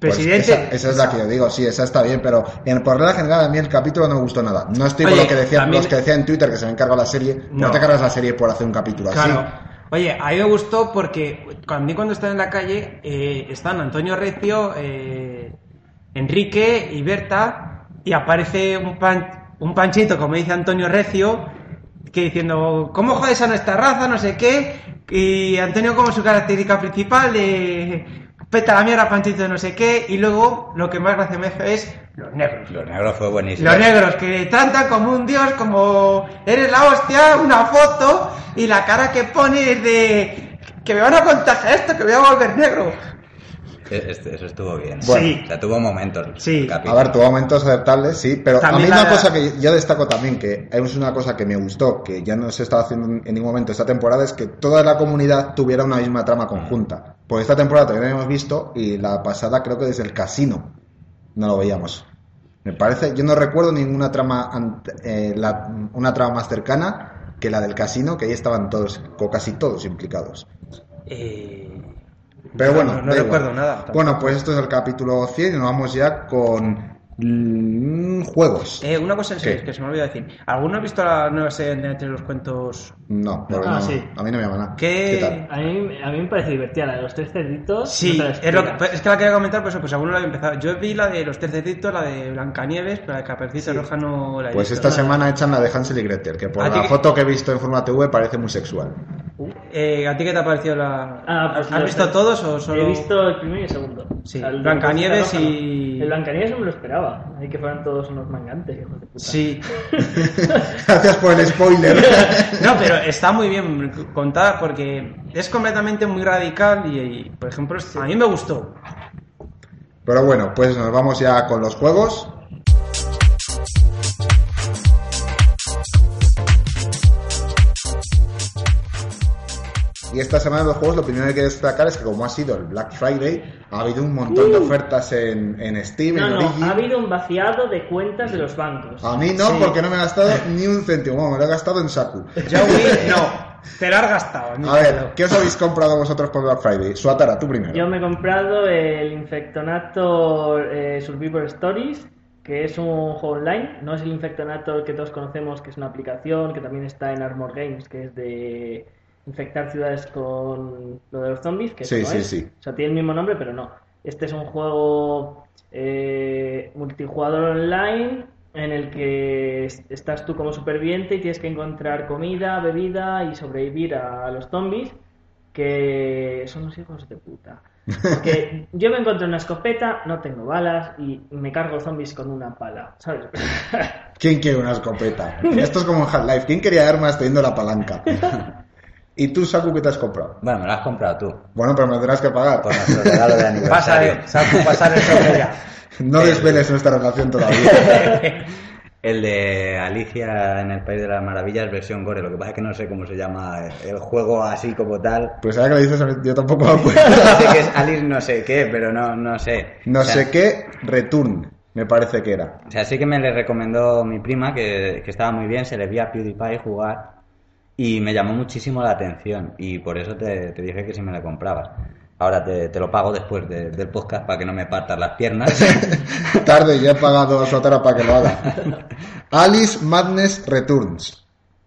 Pues presidente. esa, esa es la que yo digo, sí, esa está bien, pero en, por regla general a mí el capítulo no me gustó nada. No estoy con Oye, lo que decían también- los que decían en Twitter que se me encarga la serie. No. No. te cargas la serie por hacer un capítulo Claro. así. Oye, a mí me gustó porque a mí cuando estaba en la calle eh, están Antonio Recio, eh, Enrique y Berta y aparece un, pan- un panchito, como dice Antonio Recio, que diciendo, ¿cómo jodes a nuestra raza? No sé qué. Y Antonio como su característica principal de peta la mierda, panchito de no sé qué. Y luego lo que más gracia me hace es los negros. Los negros fue buenísimo. Los negros que tratan como un dios, como eres la hostia, una foto y la cara que pone es de que me van a contagiar esto, que voy a volver negro. E- este- eso estuvo bien. Bueno. Sí. O sea, tuvo momentos. Sí. A ver, tuvo momentos aceptables, sí, pero También a mí la- una cosa que yo destaco también, que es una cosa que me gustó, que ya no se estaba haciendo en ningún momento esta temporada, es que toda la comunidad tuviera una misma trama conjunta. Porque esta temporada también la hemos visto y la pasada creo que desde el casino no lo veíamos. Me parece, yo no recuerdo ninguna trama, eh, la- una trama más cercana que la del casino, que ahí estaban todos, o casi todos implicados. Eh, Pero no- bueno, no, no da igual. recuerdo nada. Bueno, pues esto es el capítulo 100 y nos vamos ya con mm, juegos. Eh, una cosa en ¿Qué? serio, que se me olvidó decir. ¿Alguno ha visto la nueva serie de entre los cuentos? No, porque Ah, no, sí. a mí no me llama nada. ¿Qué- tal? A mí, a mí me parece divertida la de los tres cerditos. Sí, es, lo que, es que la quería comentar, pues, pues alguno la había empezado. Yo vi la de los terceritos, la de Blancanieves, pero la de Caperucita Roja no la he Pues visto. esta semana echan la de Hansel y Gretel, que por ¿A ti la qué- foto que he visto en forma TV parece muy sexual. Eh, ¿A ti qué te ha parecido la...? Ah, pues ¿Has visto tres. todos o solo...? He visto el primero y el segundo. Sí, el de Blancanieves y- no. El Blancanieves no me lo esperaba. Ahí que fueran todos unos mangantes, hijos de puta. Sí. Gracias por el spoiler. No, pero está muy bien contada porque es completamente muy radical y, y, por ejemplo, a mí me gustó. Pero bueno, pues nos vamos ya con los juegos. Y esta semana de los juegos lo primero que hay que destacar es que como ha sido el Black Friday, ha habido un montón de ofertas en, en Steam, No, en no, Origin. ha habido un vaciado de cuentas de los bancos. A mí no, Sí. porque no me he gastado ni un céntimo, Bueno, me lo he gastado en Saku. Yo, Will, no. Te lo has gastado. A ver, ¿qué os habéis comprado vosotros por Black Friday? Suatara, tú primero. Yo me he comprado el Infectonator eh, Survivor Stories, que es un juego online. No es el Infectonator que todos conocemos, que es una aplicación, que también está en Armor Games, que es de infectar ciudades con lo de los zombies, que Sí, no sí, es. sí. O sea, tiene el mismo nombre, pero no. Este es un juego eh, multijugador online en el que es- estás tú como superviviente y tienes que encontrar comida, bebida y sobrevivir a los zombies que son unos hijos de puta. Porque yo me encontré una escopeta, no tengo balas y me cargo zombies con una pala, ¿sabes? ¿Quién quiere una escopeta? Esto es como en Half-Life. ¿Quién quería armas teniendo la palanca? ¿Y tú, Saku, qué te has comprado? Bueno, me lo has comprado tú. Bueno, pero me tendrás que pagar. Por nuestro regalo de aniversario. de, Saku, pasar el sobre ya. No desveles nuestra relación todavía. El de Alicia en el País de las Maravillas, versión Gore. Lo que pasa es que no sé cómo se llama el juego así como tal. Pues ahora que lo dices, yo tampoco me acuerdo. sé que es Alice no sé qué, pero no, no sé. No O sea, sé qué, Return, me parece que era. O sea, sí que me le recomendó mi prima que, que estaba muy bien, se le vi a PewDiePie jugar y me llamó muchísimo la atención y por eso te, te dije que si me la comprabas. Ahora te, te lo pago después de- del podcast para que no me partas las piernas. Tarde, ya he pagado a Sotera para que lo haga. Alice Madness Returns.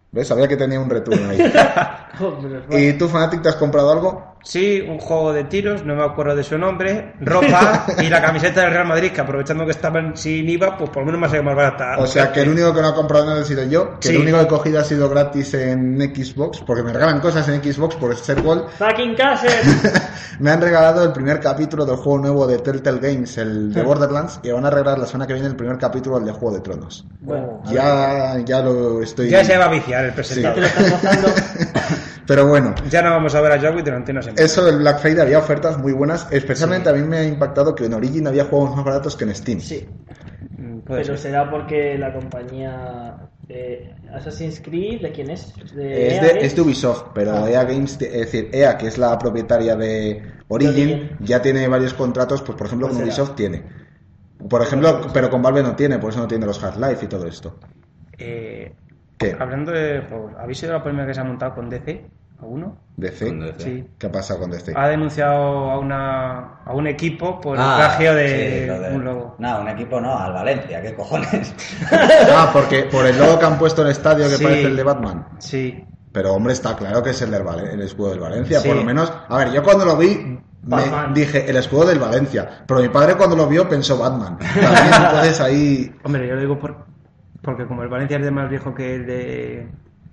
¿Ves? Sabía que tenía un return ahí. Joder, ¿Y tú, Fanatic, te has comprado algo? Sí, un juego de tiros, no me acuerdo de su nombre, ropa y la camiseta del Real Madrid, que aprovechando que estaban sin IVA, pues por lo menos me ha salido más barata. O sea, que el único que no ha comprado nada ha sido yo, que Sí. el único que he cogido ha sido gratis en Xbox, porque me regalan cosas en Xbox por ser gol. Fucking Castle. Me han regalado el primer capítulo del juego nuevo de Telltale Games, el de Borderlands, y van a regalar la semana que viene el primer capítulo del de Juego de Tronos. Bueno, Ya, ya lo estoy... Ya se va a viciar el presentador. Pero bueno, Ya no vamos a ver a Joey durante una semana. Eso del Black Friday había ofertas muy buenas, especialmente a mí me ha impactado que en Origin había juegos más baratos que en Steam. Sí, Mm, puede pero ser. será porque la compañía eh, Assassin's Creed, ¿de quién es? De Es de, es de Ubisoft, pero Ah. EA Games, es decir, EA, que es la propietaria de Origin, Origin. ya tiene varios contratos, pues por ejemplo Pues con será. Ubisoft tiene. Por ejemplo, pero con Valve no tiene, por eso no tiene los Half-Life y todo esto. Eh, ¿Qué? hablando de juegos, ¿habéis oído la polémica que se ha montado con DC? ¿A uno? ¿DC? DC. Sí. ¿Qué ha pasado con DC? Ha denunciado a, una, a un equipo por el Ah, plagio sí, de, lo de- un logo. No, un equipo no, al Valencia, ¿qué cojones? Ah, porque por el logo que han puesto en el estadio que Sí. parece el de Batman. Sí, Pero hombre, está claro que es el del Vale- el escudo del Valencia, Sí. por lo menos. A ver, yo cuando lo vi me Batman. dije el escudo del Valencia, pero mi padre cuando lo vio pensó Batman. También entonces ahí hombre, yo lo digo por, porque como el Valencia es de más viejo que el de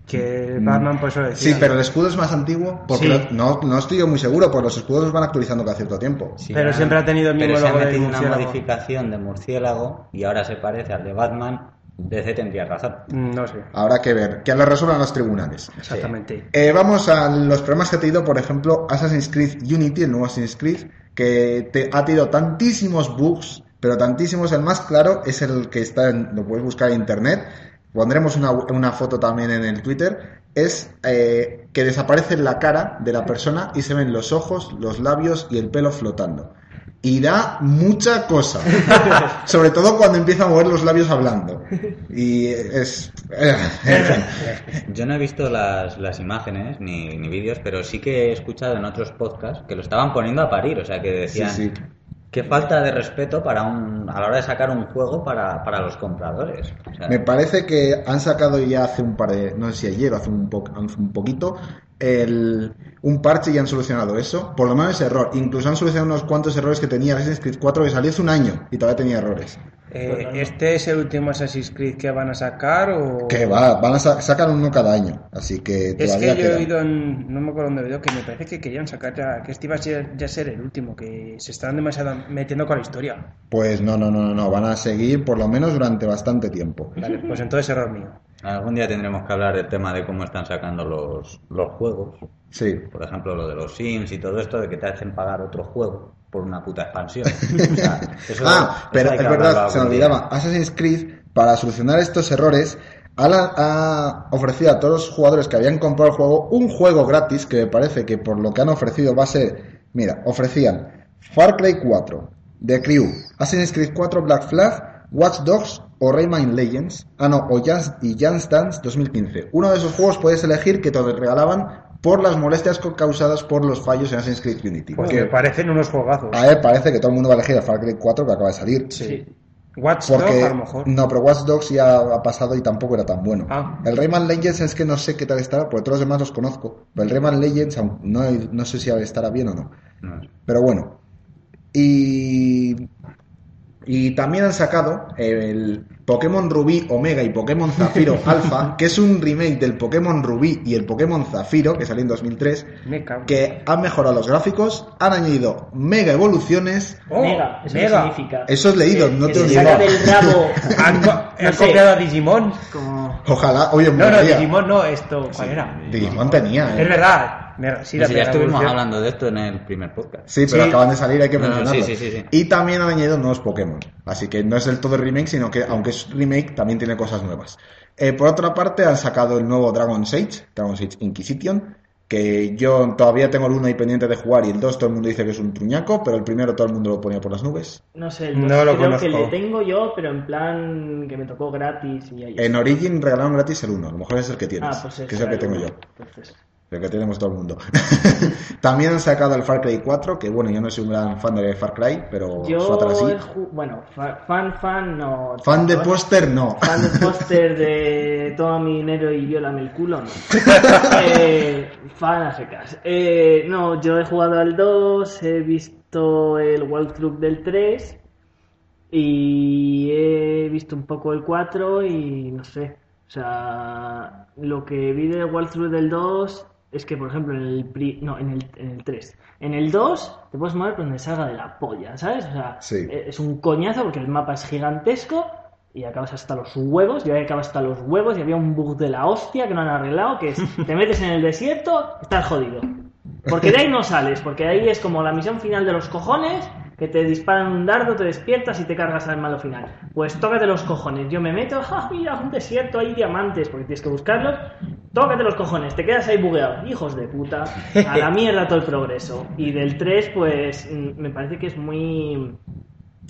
que el Batman, pues eso lo decía. Sí, pero el escudo es más antiguo porque Sí. lo- no, no estoy yo muy seguro, pues los escudos los van actualizando cada cierto tiempo. Sí, Pero siempre ha tenido el mismo Pero se ha metido una modificación de murciélago y ahora se parece al de Batman. DC tendría razón. Mm, No sé, Habrá que ver, que lo resuelvan los tribunales. exactamente. Eh, vamos a los problemas que ha tenido, por ejemplo, Assassin's Creed Unity, el nuevo Assassin's Creed, que te- ha tenido tantísimos bugs, pero tantísimos. El más claro es el que está, en- lo puedes buscar en internet. Pondremos una, una foto también en el Twitter. Es eh, que desaparece la cara de la persona y se ven los ojos, los labios y el pelo flotando. Y da mucha cosa. Sobre todo cuando empieza a mover los labios hablando. Y es. eh. Yo no he visto las, las imágenes ni, ni vídeos, pero sí que he escuchado en otros podcasts que lo estaban poniendo a parir. O sea, que decían Sí, sí. Qué falta de respeto para un, a la hora de sacar un juego para, para los compradores. Me parece que han sacado ya hace un par de, no sé si ayer o hace un, po- hace un poquito, el, un parche y han solucionado eso. Por lo menos ese error. Incluso han solucionado unos cuantos errores que tenía Assassin's Creed 4 que salió hace un año y todavía tenía errores. Eh, ¿Este es el último Assassin's Creed que van a sacar o...? Que va, van a sa- sacar uno cada año. Así que Es que yo he oído, en- no me acuerdo dónde he oído, que me parece que querían sacar ya, que este iba a ser, ya ser el último, que se están demasiado metiendo con la historia. Pues no, no, no, no, no. Van a seguir por lo menos durante bastante tiempo. Vale, pues entonces error mío. Algún día tendremos que hablar del tema de cómo están sacando los, los juegos. Sí. Por ejemplo, lo de los Sims y todo esto, de que te hacen pagar otro juego por una puta expansión. O sea, eso- Ah, eso pero es verdad, se me olvidaba. Assassin's Creed, para solucionar estos errores, ha, ha ofrecido a todos los jugadores que habían comprado el juego un juego gratis que me parece que por lo que han ofrecido va a ser. Mira, ofrecían Far Cry 4, The Crew, Assassin's Creed 4 Black Flag, Watch Dogs o Rayman Legends. Ah, no, o Just, y Just Dance 2015. Uno de esos juegos puedes elegir que te regalaban por las molestias causadas por los fallos en Assassin's Creed Unity. Pues Que me parecen unos juegazos. a él parece que todo el mundo va a elegir el Far Cry 4 que acaba de salir. Sí. Watch Dogs a lo mejor. no, pero Watch Dogs ya ha pasado y tampoco era tan bueno. Ah. El Rayman Legends es que no sé qué tal estará, porque todos los demás los conozco. Pero el Rayman Legends no, no sé si estará bien o no. No. Pero bueno. Y y también han sacado el Pokémon Rubí Omega y Pokémon Zafiro Alpha, que es un remake del Pokémon Rubí y el Pokémon Zafiro, que salió en 2003, Me cago. que han mejorado los gráficos, han añadido mega evoluciones. Oh, Mega, ¿eso mega. significa? Eso es leído, no que te digo. saca del rabo. Han, No sé. copiado a Digimon. Como... Ojalá, oye, No, no, molaría. Digimon no, esto, ¿cuál era? Digimon tenía, ¿eh? Es verdad. Me- sí, No la ya estuvimos evolución. hablando de esto en el primer podcast. Sí, pero Sí. acaban de salir, hay que No, no, mencionarlo. sí, sí, sí, sí. Y también han añadido nuevos Pokémon. Así que no es del todo remake, sino que aunque es remake, también tiene cosas nuevas. Eh, por otra parte, han sacado el nuevo Dragon's Age, Dragon's Age Inquisition, que yo todavía tengo el 1 ahí pendiente de jugar y el 2 todo el mundo dice que es un truñaco, pero el primero todo el mundo lo ponía por las nubes. No sé, el No dos lo creo conozco. que le tengo yo, pero en plan que me tocó gratis y ahí En Origin regalaron gratis el 1, a lo mejor es el que tienes, Ah, pues que es el que tengo yo. Entonces, Que tenemos todo el mundo. También han sacado el Far Cry 4, que bueno, yo no soy un gran fan de Far Cry, pero yo, sí. bueno, fa- fan, fan, no. Fan de póster, no. Fan de póster de toma mi dinero y viólame el culo, no. eh, fan a secas. Eh, no, yo he jugado al 2, he visto el walkthrough del 3 y he visto un poco el 4 y no sé. O sea, lo que vi del walkthrough del 2 es que, por ejemplo, en el, pri- no, en el, en el 3. En el 2 te puedes mover por donde salga de la polla, ¿sabes? O sea, Sí. eh, es un coñazo porque el mapa es gigantesco y acabas hasta los huevos. Yo acabas hasta los huevos y había un bug de la hostia que no han arreglado, que es, te metes en el desierto, estás jodido. Porque de ahí no sales, porque ahí es como la misión final de los cojones, que te disparan un dardo, te despiertas y te cargas al malo final. Pues tócate los cojones, yo me meto, ¡ah, mira, un desierto, hay diamantes, porque tienes que buscarlos. Tócate los cojones, te quedas ahí bugueado. Hijos de puta, a la mierda todo el progreso. Y del 3, pues mm, me parece que es muy,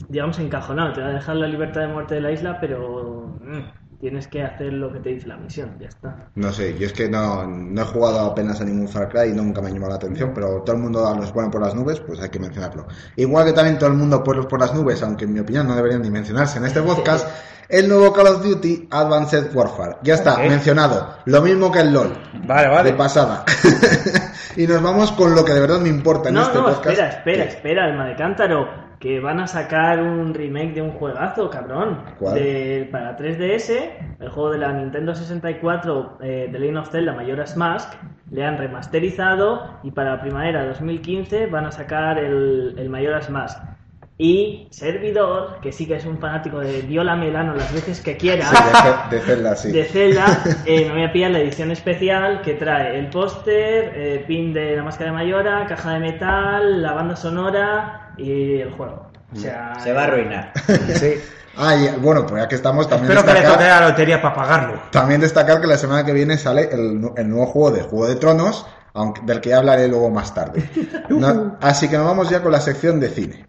digamos, encajonado. Te va a dejar la libertad de muerte de la isla, pero mm, tienes que hacer lo que te dice la misión, ya está. No sé, yo es que no, no he jugado apenas a ningún Far Cry y nunca me ha llamado la atención, pero todo el mundo a los pone por las nubes, pues hay que mencionarlo. Igual que también todo el mundo pone por las nubes, aunque en mi opinión no deberían ni mencionarse en este podcast, el nuevo Call of Duty Advanced Warfare. Ya está, mencionado. Lo mismo que el LOL. Vale, De vale. pasada. y nos vamos con lo que de verdad me importa en No, este no, podcast. espera, espera, espera, alma de cántaro. Que van a sacar un remake de un juegazo, cabrón. ¿Cuál? De, para 3DS, el juego de la Nintendo 64, eh, The Legend of Zelda Majora's Mask, le han remasterizado y para primavera 2015 van a sacar el, el Majora's Mask. Y servidor, que sí que es un fanático de Viola Melano las veces que quiera, Sí, de, Zelda, sí. de Zelda, eh, me voy a pillar la edición especial que trae el póster, eh, pin de la máscara de Mayora, caja de metal, la banda sonora y el juego. O sea, Se va a arruinar. Sí. Ah, y, bueno, pues ya que estamos, también Espero que le la lotería para pagarlo. También destacar que la semana que viene sale el, el nuevo juego de Juego de Tronos, aunque, del que ya hablaré luego más tarde. No- así que nos vamos ya con la sección de cine.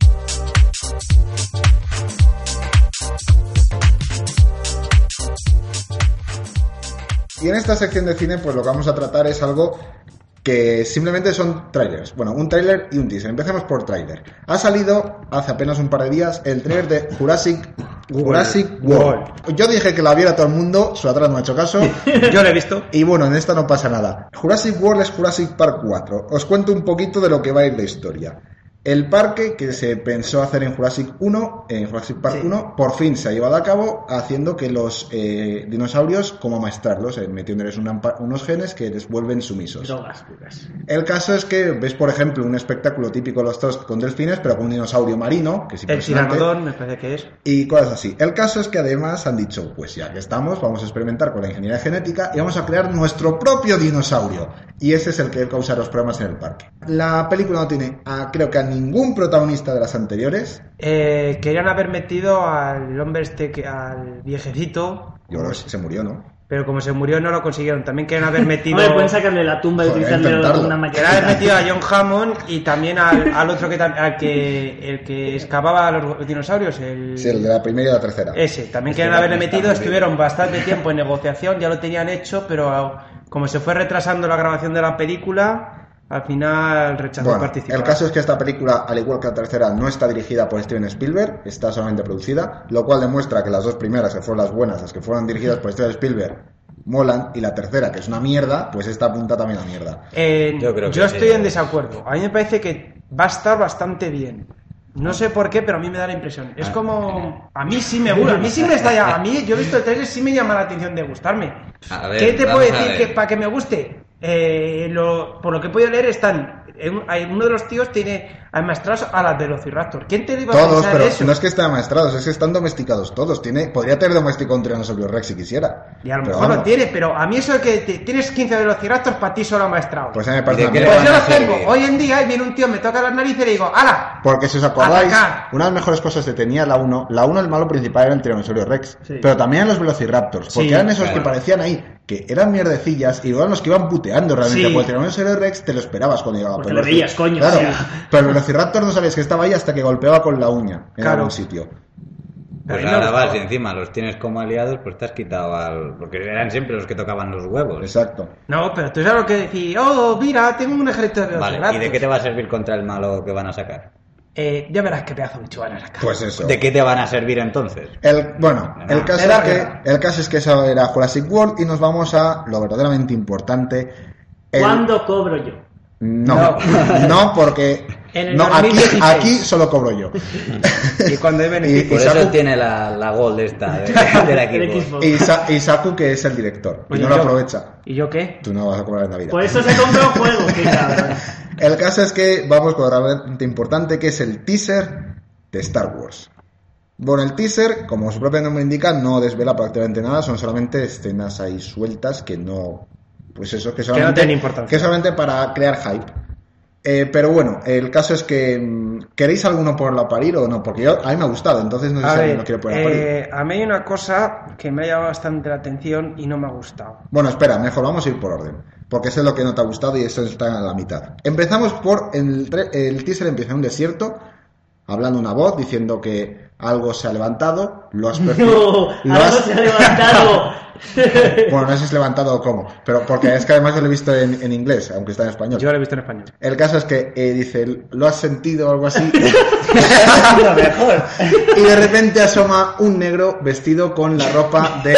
Y en esta sección de cine, pues lo que vamos a tratar es algo que simplemente son trailers. Bueno, un trailer y un teaser. Empecemos por trailer. Ha salido hace apenas un par de días el trailer de Jurassic, Jurassic World. Yo dije que la viera todo el mundo, su atrás no ha hecho caso. Yo lo he visto. Y bueno, en esta no pasa nada. Jurassic World es Jurassic Park 4. Os cuento un poquito de lo que va a ir la historia. El parque que se pensó hacer en Jurassic 1, en Jurassic Park Sí. 1, por fin se ha llevado a cabo haciendo que los eh, dinosaurios, como maestrarlos, eh, metiéndoles una- unos genes que les vuelven sumisos. drogas puras. El caso es que ves, por ejemplo, un espectáculo típico de los dos con delfines, pero con un dinosaurio marino, que es El tiranodón, me parece que es. Y cosas así. El caso es que además han dicho, pues ya que estamos, vamos a experimentar con la ingeniería genética y vamos a crear nuestro propio dinosaurio. Y ese es el que causa los problemas en el parque. La película no tiene, a- creo que a ningún protagonista de las anteriores. Eh, querían haber metido al hombre este, que, al viejecito, Yo creo que se murió, ¿no? pero como se murió no lo consiguieron. También querían haber metido... Hombre, pueden sacarle la tumba y utilizarle una Querían haber metido a John Hammond y también al, al otro que, al que el que excavaba a los dinosaurios, el... Sí, el de la primera y la tercera. Ese, también querían haberle metido, estuvieron bastante tiempo en negociación, ya lo tenían hecho, pero como se fue retrasando la grabación de la película, al final rechazó Bueno, participar. el caso es que esta película, al igual que la tercera, no está dirigida por Steven Spielberg, está solamente producida, lo cual demuestra que las dos primeras, que fueron las buenas, las que fueron dirigidas por Steven Spielberg, molan, y la tercera, que es una mierda, pues esta apunta también a mierda. Eh, Yo creo que yo sí. estoy en desacuerdo. A mí me parece que va a estar bastante bien. No sé por qué, pero a mí me da la impresión. Es Ah. como... A mí sí me gusta. A mí sí me está... A mí, yo he visto el trailer, sí me llama la atención de gustarme. A ver, ¿Qué te puedo decir que para que me guste? Eh, lo- por lo que he podido leer, están. en- hay- uno de los tíos tiene amaestrados a las Velociraptor. ¿Quién te iba a Todos, pensar pero eso? no es que estén amaestrados, es que están domesticados todos. Tiene, podría tener domesticado un Tyrannosaurus Rex si quisiera. Y a lo Pero mejor lo vamos, tiene, pero a mí eso de que te- tienes 15 Velociraptors para ti solo amaestrados. Pues a mí me ¿Y parece mierda. Pues yo los tengo. Hoy en día y viene un tío, me toca las narices y le digo, ¡Hala! Porque si os acordáis, Atacar. una de las mejores cosas que tenía la 1, la 1 el malo principal era el Tyrannosaurus Rex, Sí. pero también los Velociraptors, porque Sí, eran esos que parecían ahí, que eran mierdecillas y eran los que iban puteando realmente, Sí. porque el Tyrannosaurus Rex te lo esperabas cuando llegaba. Porque pero le el veías, coño, Claro, pero el Velociraptor no sabías que estaba ahí hasta que golpeaba con la uña en Claro. algún sitio. Pues ahora vas y encima los tienes como aliados, pues te has quitado al... Porque eran siempre los que tocaban los huevos. Exacto. No, pero tú sabes lo que decir, oh, mira, tengo un ejército de Vale. ¿y de qué te va a servir contra el malo que van a sacar? Eh, ya verás qué pedazo de bicho van a sacar. Pues eso. ¿De qué te van a servir entonces? El, bueno, el caso, Era es que, el caso es que eso era Jurassic World y nos vamos a lo verdaderamente importante. El- ¿Cuándo cobro yo? No, no, porque no, aquí, 2016. aquí solo cobro yo. Y cuando hay Y- beneficio. Por y eso Saku- tiene la, la gold esta de, El equipo. Xbox. Y, Sa- y Saku, que es el director, y no lo aprovecha. ¿Y yo qué? Tú no vas a cobrar en Navidad. Por eso se compra un juego. El caso es que vamos con lo realmente importante, que es el teaser de Star Wars. Bueno, el teaser, como su propio nombre indica, no desvela prácticamente nada, son solamente escenas ahí sueltas que no... Pues eso, que solamente, importancia. que solamente para crear hype. Eh, pero bueno, el caso es que... mm, ¿Queréis alguno por la parir o no? Porque yo, a mí me ha gustado, entonces no sé A si alguien lo quiere poner a parir. eh, a mí hay una cosa que me ha llamado bastante la atención y no me ha gustado. Bueno, espera, mejor vamos a ir por orden. Porque eso es lo que no te ha gustado y eso está a la mitad. Empezamos por. El, el teaser empieza en un desierto, hablando una voz diciendo que algo se ha levantado, lo has percibido. No, algo has- se ha levantado. Bueno, no sé si es levantado o cómo, pero porque es que además yo lo he visto en, en inglés, aunque está en español. Yo lo he visto en español. El caso es que eh, dice, ¿lo has sentido o algo así? Lo mejor. y de repente asoma un negro vestido con la ropa de.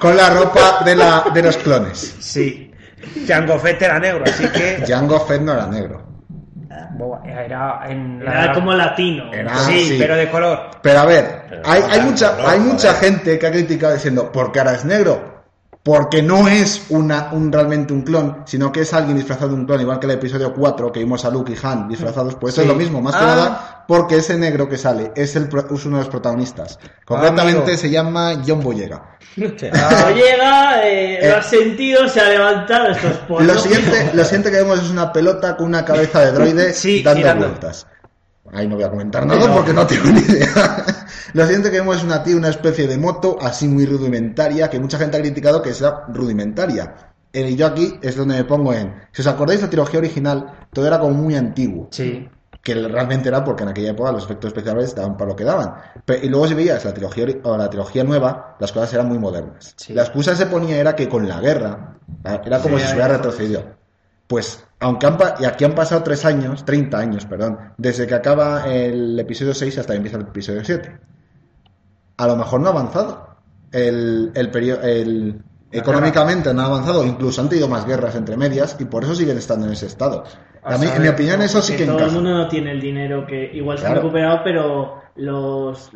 con la ropa de, la, de los clones. Sí. Jango Fett era negro, así que. Django Fett no era negro. Era en Era como latino. Era- sí, sí. pero de color. Pero a ver, Pero hay, no hay mucha, ¿no? hay mucha gente que ha criticado diciendo, ¿por qué ahora es negro? Porque no es una, un, realmente un clon, sino que es alguien disfrazado de un clon, igual que el episodio 4 que vimos a Luke y Han disfrazados, pues eso es lo mismo, más que Ah. nada porque ese negro que sale es, el, es uno de los protagonistas. Concretamente amigo. se llama John Boyega. No llega, eh, Eh. lo has sentido, se ha levantado estos pollos. Lo siguiente, lo siguiente que vemos es una pelota con una cabeza de droide Sí, dando girando. vueltas. Ahí no voy a comentar nada porque no tengo ni idea. Lo siguiente que vemos es una tía, una especie de moto así muy rudimentaria que mucha gente ha criticado que sea rudimentaria. Eh, Y yo aquí es donde me pongo en. Si os acordáis de la trilogía original, todo era como muy antiguo. Sí. Que realmente era porque en aquella época los efectos especiales daban para lo que daban. Pe- y luego si veías la trilogía, o la trilogía nueva, las cosas eran muy modernas. Sí. La excusa que se ponía era que con la guerra, era como Sí, si se hubiera retrocedido. Pues, aunque han, pa- y aquí han pasado tres años, 30 años, perdón, desde que acaba el episodio 6 hasta que empieza el episodio 7. A lo mejor no ha avanzado. El, el perio- el- económicamente no ha avanzado, incluso han tenido más guerras entre medias y por eso siguen estando en ese estado. A A mí, en mi opinión, eso sí Que que todo encaja. el mundo no tiene el dinero que igual se han Claro. recuperado, pero los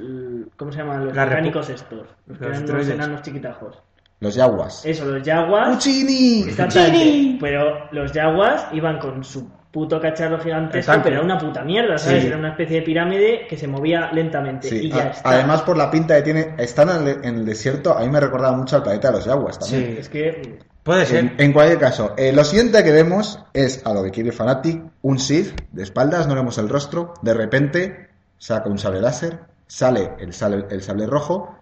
¿cómo se llaman? Los mecánicos estos, los que eran los enanos chiquitajos. Los yaguas. Eso, los Jaguars. ¡Puccini! Exactamente. Pero los Jaguars iban con su puto cacharro gigantesco, pero era una puta mierda, ¿sabes? Sí. Era una especie de pirámide que se movía lentamente Sí, y ya a- está. además por la pinta que tiene, están en el, en el desierto, a mí me recordaba mucho al planeta de los yaguas también. Sí. Es que Puede ser. En, en cualquier caso, eh, lo siguiente que vemos es a lo que quiere Fanatic, un Sith de espaldas, no vemos el rostro, de repente saca un sable láser, sale el sable, el sable rojo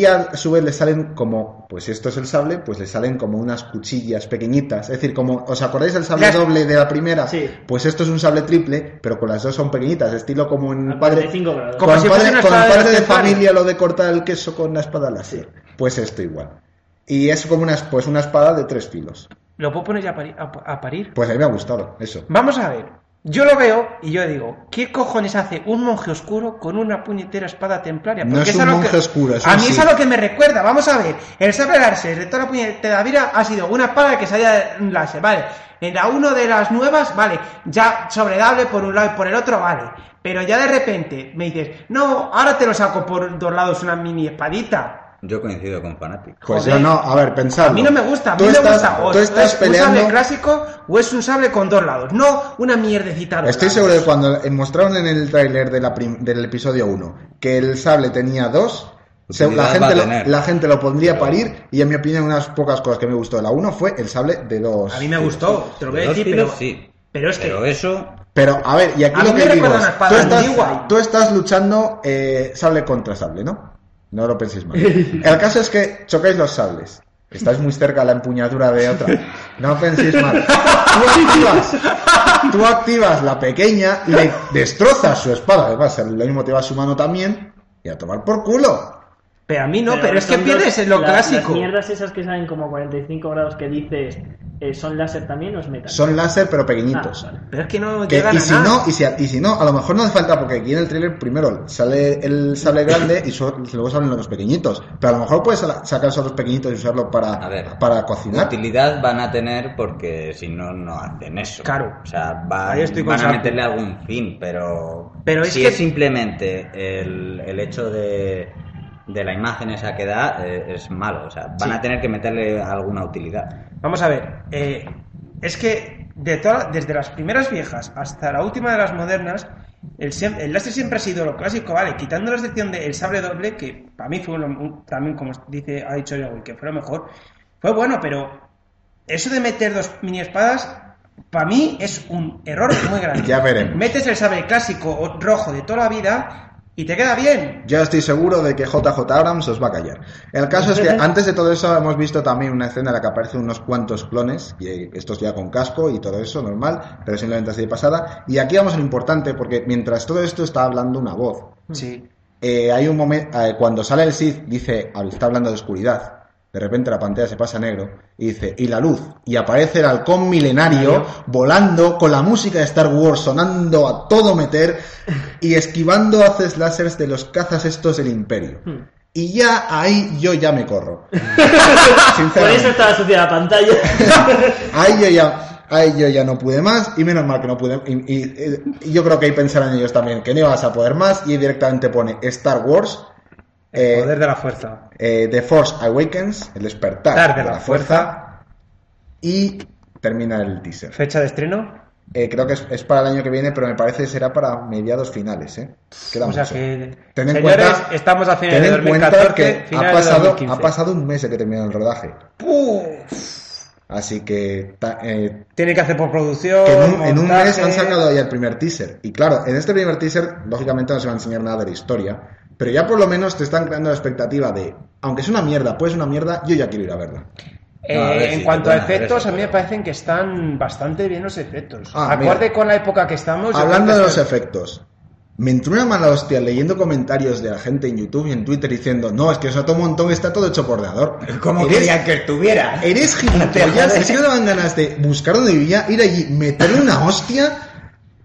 y a su vez le salen como, pues esto es el sable, pues le salen como unas cuchillas pequeñitas, es decir, como, ¿os acordáis del sable doble de la primera? Sí. Pues esto es un sable triple, pero con las dos son pequeñitas, estilo como en padre, 45 grados. Como con, si padre, con de padre de familia lo de cortar el queso con la espada láser. Pues esto igual. Y es como una, pues una espada de tres filos. ¿Lo puedo poner ya a pari- a, a parir? Pues a mí me ha gustado eso. Vamos a ver. Yo lo veo y yo digo, ¿qué cojones hace un monje oscuro con una puñetera espada templaria? No Porque es un lo monje que- oscuro, es A mí es a lo que me recuerda. Vamos a ver. El sable láser de toda la puñetera vida ha sido una espada que salía láser, ¿vale? En la uno de las nuevas, vale, ya sobredable por un lado y por el otro, vale. Pero ya de repente me dices, no, ahora te lo saco por dos lados una mini espadita. Yo coincido con Fanatic. Pues Joder. yo no, a ver, pensadlo. A mí no me gusta, a mí Tú me estás, gusta. O tú estás es un sable clásico o es un sable con dos lados. No una mierdecita. Estoy lados. seguro de cuando mostraron en el tráiler de del episodio 1 que el sable tenía dos, se- la, gente lo, tener. la gente lo pondría a parir y en mi opinión unas pocas cosas que me gustó de la 1 fue el sable de dos. A mí me gustó, te lo voy a decir, pero, sí. pero es que Pero eso, Pero a ver, y aquí A lo mí que me digo recuerda es, una espada tú estás, tú estás luchando eh, sable contra sable, ¿no? No lo penséis mal. El caso es que chocáis los sables. Estáis muy cerca de la empuñadura de otra. No penséis mal. Tú activas, tú activas la pequeña, le destrozas su espada. Además, lo mismo te va a su mano también. Y a tomar por culo. Pero a mí no, pero, es que pierdes en lo la- clásico. Las mierdas esas que salen como 45 grados que dices, eh, ¿son láser también o es metal? Son láser, pero pequeñitos. Ah, vale. Pero es que no Que- llegan y a si nada. no, y si, y si no, a lo mejor no hace falta, porque aquí en el trailer primero sale el sable grande y so- luego salen los pequeñitos. Pero a lo mejor puedes sa- sacar los pequeñitos y usarlo para, A ver. para cocinar. utilidad van a tener porque si no, no hacen eso. Claro. O sea, estoy van a meterle algún fin, pero, Pero es si que- es simplemente el, el hecho de, de la imagen esa que da, eh, es malo. O sea, van Sí. a tener que meterle alguna utilidad. Vamos a ver, eh, es que de toda- desde las primeras viejas hasta la última de las modernas, el, el láser siempre ha sido lo clásico, vale, quitando la excepción del sable doble, que para mí fue un- también, como dice, ha dicho Yogi, que fue lo mejor, fue bueno, pero eso de meter dos mini espadas, para mí es un error muy grande. Ya veremos. Metes el sable clásico rojo de toda la vida y te queda bien. Yo estoy seguro de que JJ Abrams os va a callar. El caso es que antes de todo eso hemos visto también una escena en la que aparecen unos cuantos clones, y estos ya con casco y todo eso, normal, pero simplemente así de pasada. Y aquí vamos a lo importante, porque mientras todo esto está hablando una voz. Sí. Eh, hay un momento, eh, cuando sale el Sith, dice, está hablando de oscuridad. De repente la pantalla se pasa a negro y dice, y la luz. Y aparece el halcón milenario volando con la música de Star Wars sonando a todo meter y esquivando haces láseres de los cazas estos del imperio. Hmm. Y ya ahí yo ya me corro. Por eso estaba sucia la pantalla. Ahí yo ya, ahí yo ya no pude más y menos mal que no pude. Y, y- y yo creo que ahí pensarán ellos también que no ibas a poder más y directamente pone Star Wars. Eh, Poder de la fuerza. eh, The Force Awakens, el despertar de, la, fuerza, y termina el teaser. Fecha de estreno. Eh, creo que es, es para el año que viene, pero me parece que será para mediados finales, ¿eh? Queda O sea mucho. que, Ten en señores, cuenta- estamos a finales Ten de en cuenta 2014, que ha pasado, 2015. ha pasado un mes de que terminó el rodaje. Puf. Así que, eh, Tiene que hacer por producción. que en, un, en un montaje. mes han sacado ya el primer teaser. Y claro, en este primer teaser, lógicamente no se va a enseñar nada de la historia, pero ya por lo menos te están creando la expectativa de, aunque es una mierda, pues una mierda, yo ya quiero ir a verla. Eh, No, a ver en cuanto a efectos, eso, a mí me parecen que están bastante bien los efectos. Ah, Acorde mira. con la época que estamos. Hablando de los efectos, me entró una mala hostia leyendo comentarios de la gente en YouTube y en Twitter diciendo, no, es que eso todo un montón está todo hecho por ordenador. ¿Cómo eres, querían que estuviera? eres gilipollas, es que no daban ganas de buscar donde vivía, ir allí, meterle una hostia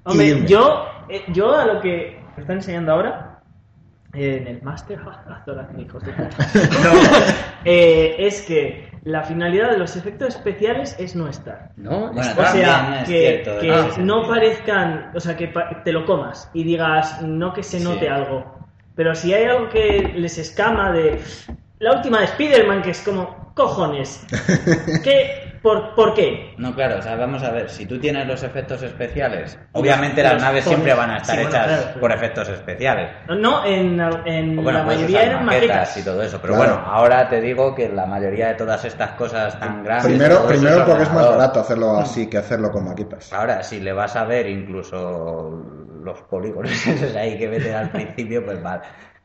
Hombre, yo, eh, yo a lo que me están enseñando ahora, en el máster, que. Eh, es que la finalidad de los efectos especiales es no estar. No, Bueno, O sea, que, cierto, que ah, no parezcan, o sea, que te lo comas y digas, no que se note Sí. algo. Pero si hay algo que les escama de la última de Spider-Man, que es como, cojones, ¿qué? ¿Por, ¿por qué? No, claro, o sea, vamos a ver, si tú tienes los efectos especiales, obviamente las los naves pones- siempre van a estar sí, bueno, hechas claro, pero- por efectos especiales. No, en, en bueno, la mayoría usar eran maquetas maquetas. y todo eso, pero Claro. bueno, ahora te digo que la mayoría de todas estas cosas tan grandes... Primero, primero es porque es más barato hacerlo así que hacerlo con maquetas. Ahora, si le vas a ver incluso los polígonos esos ahí que meten al principio, pues vale.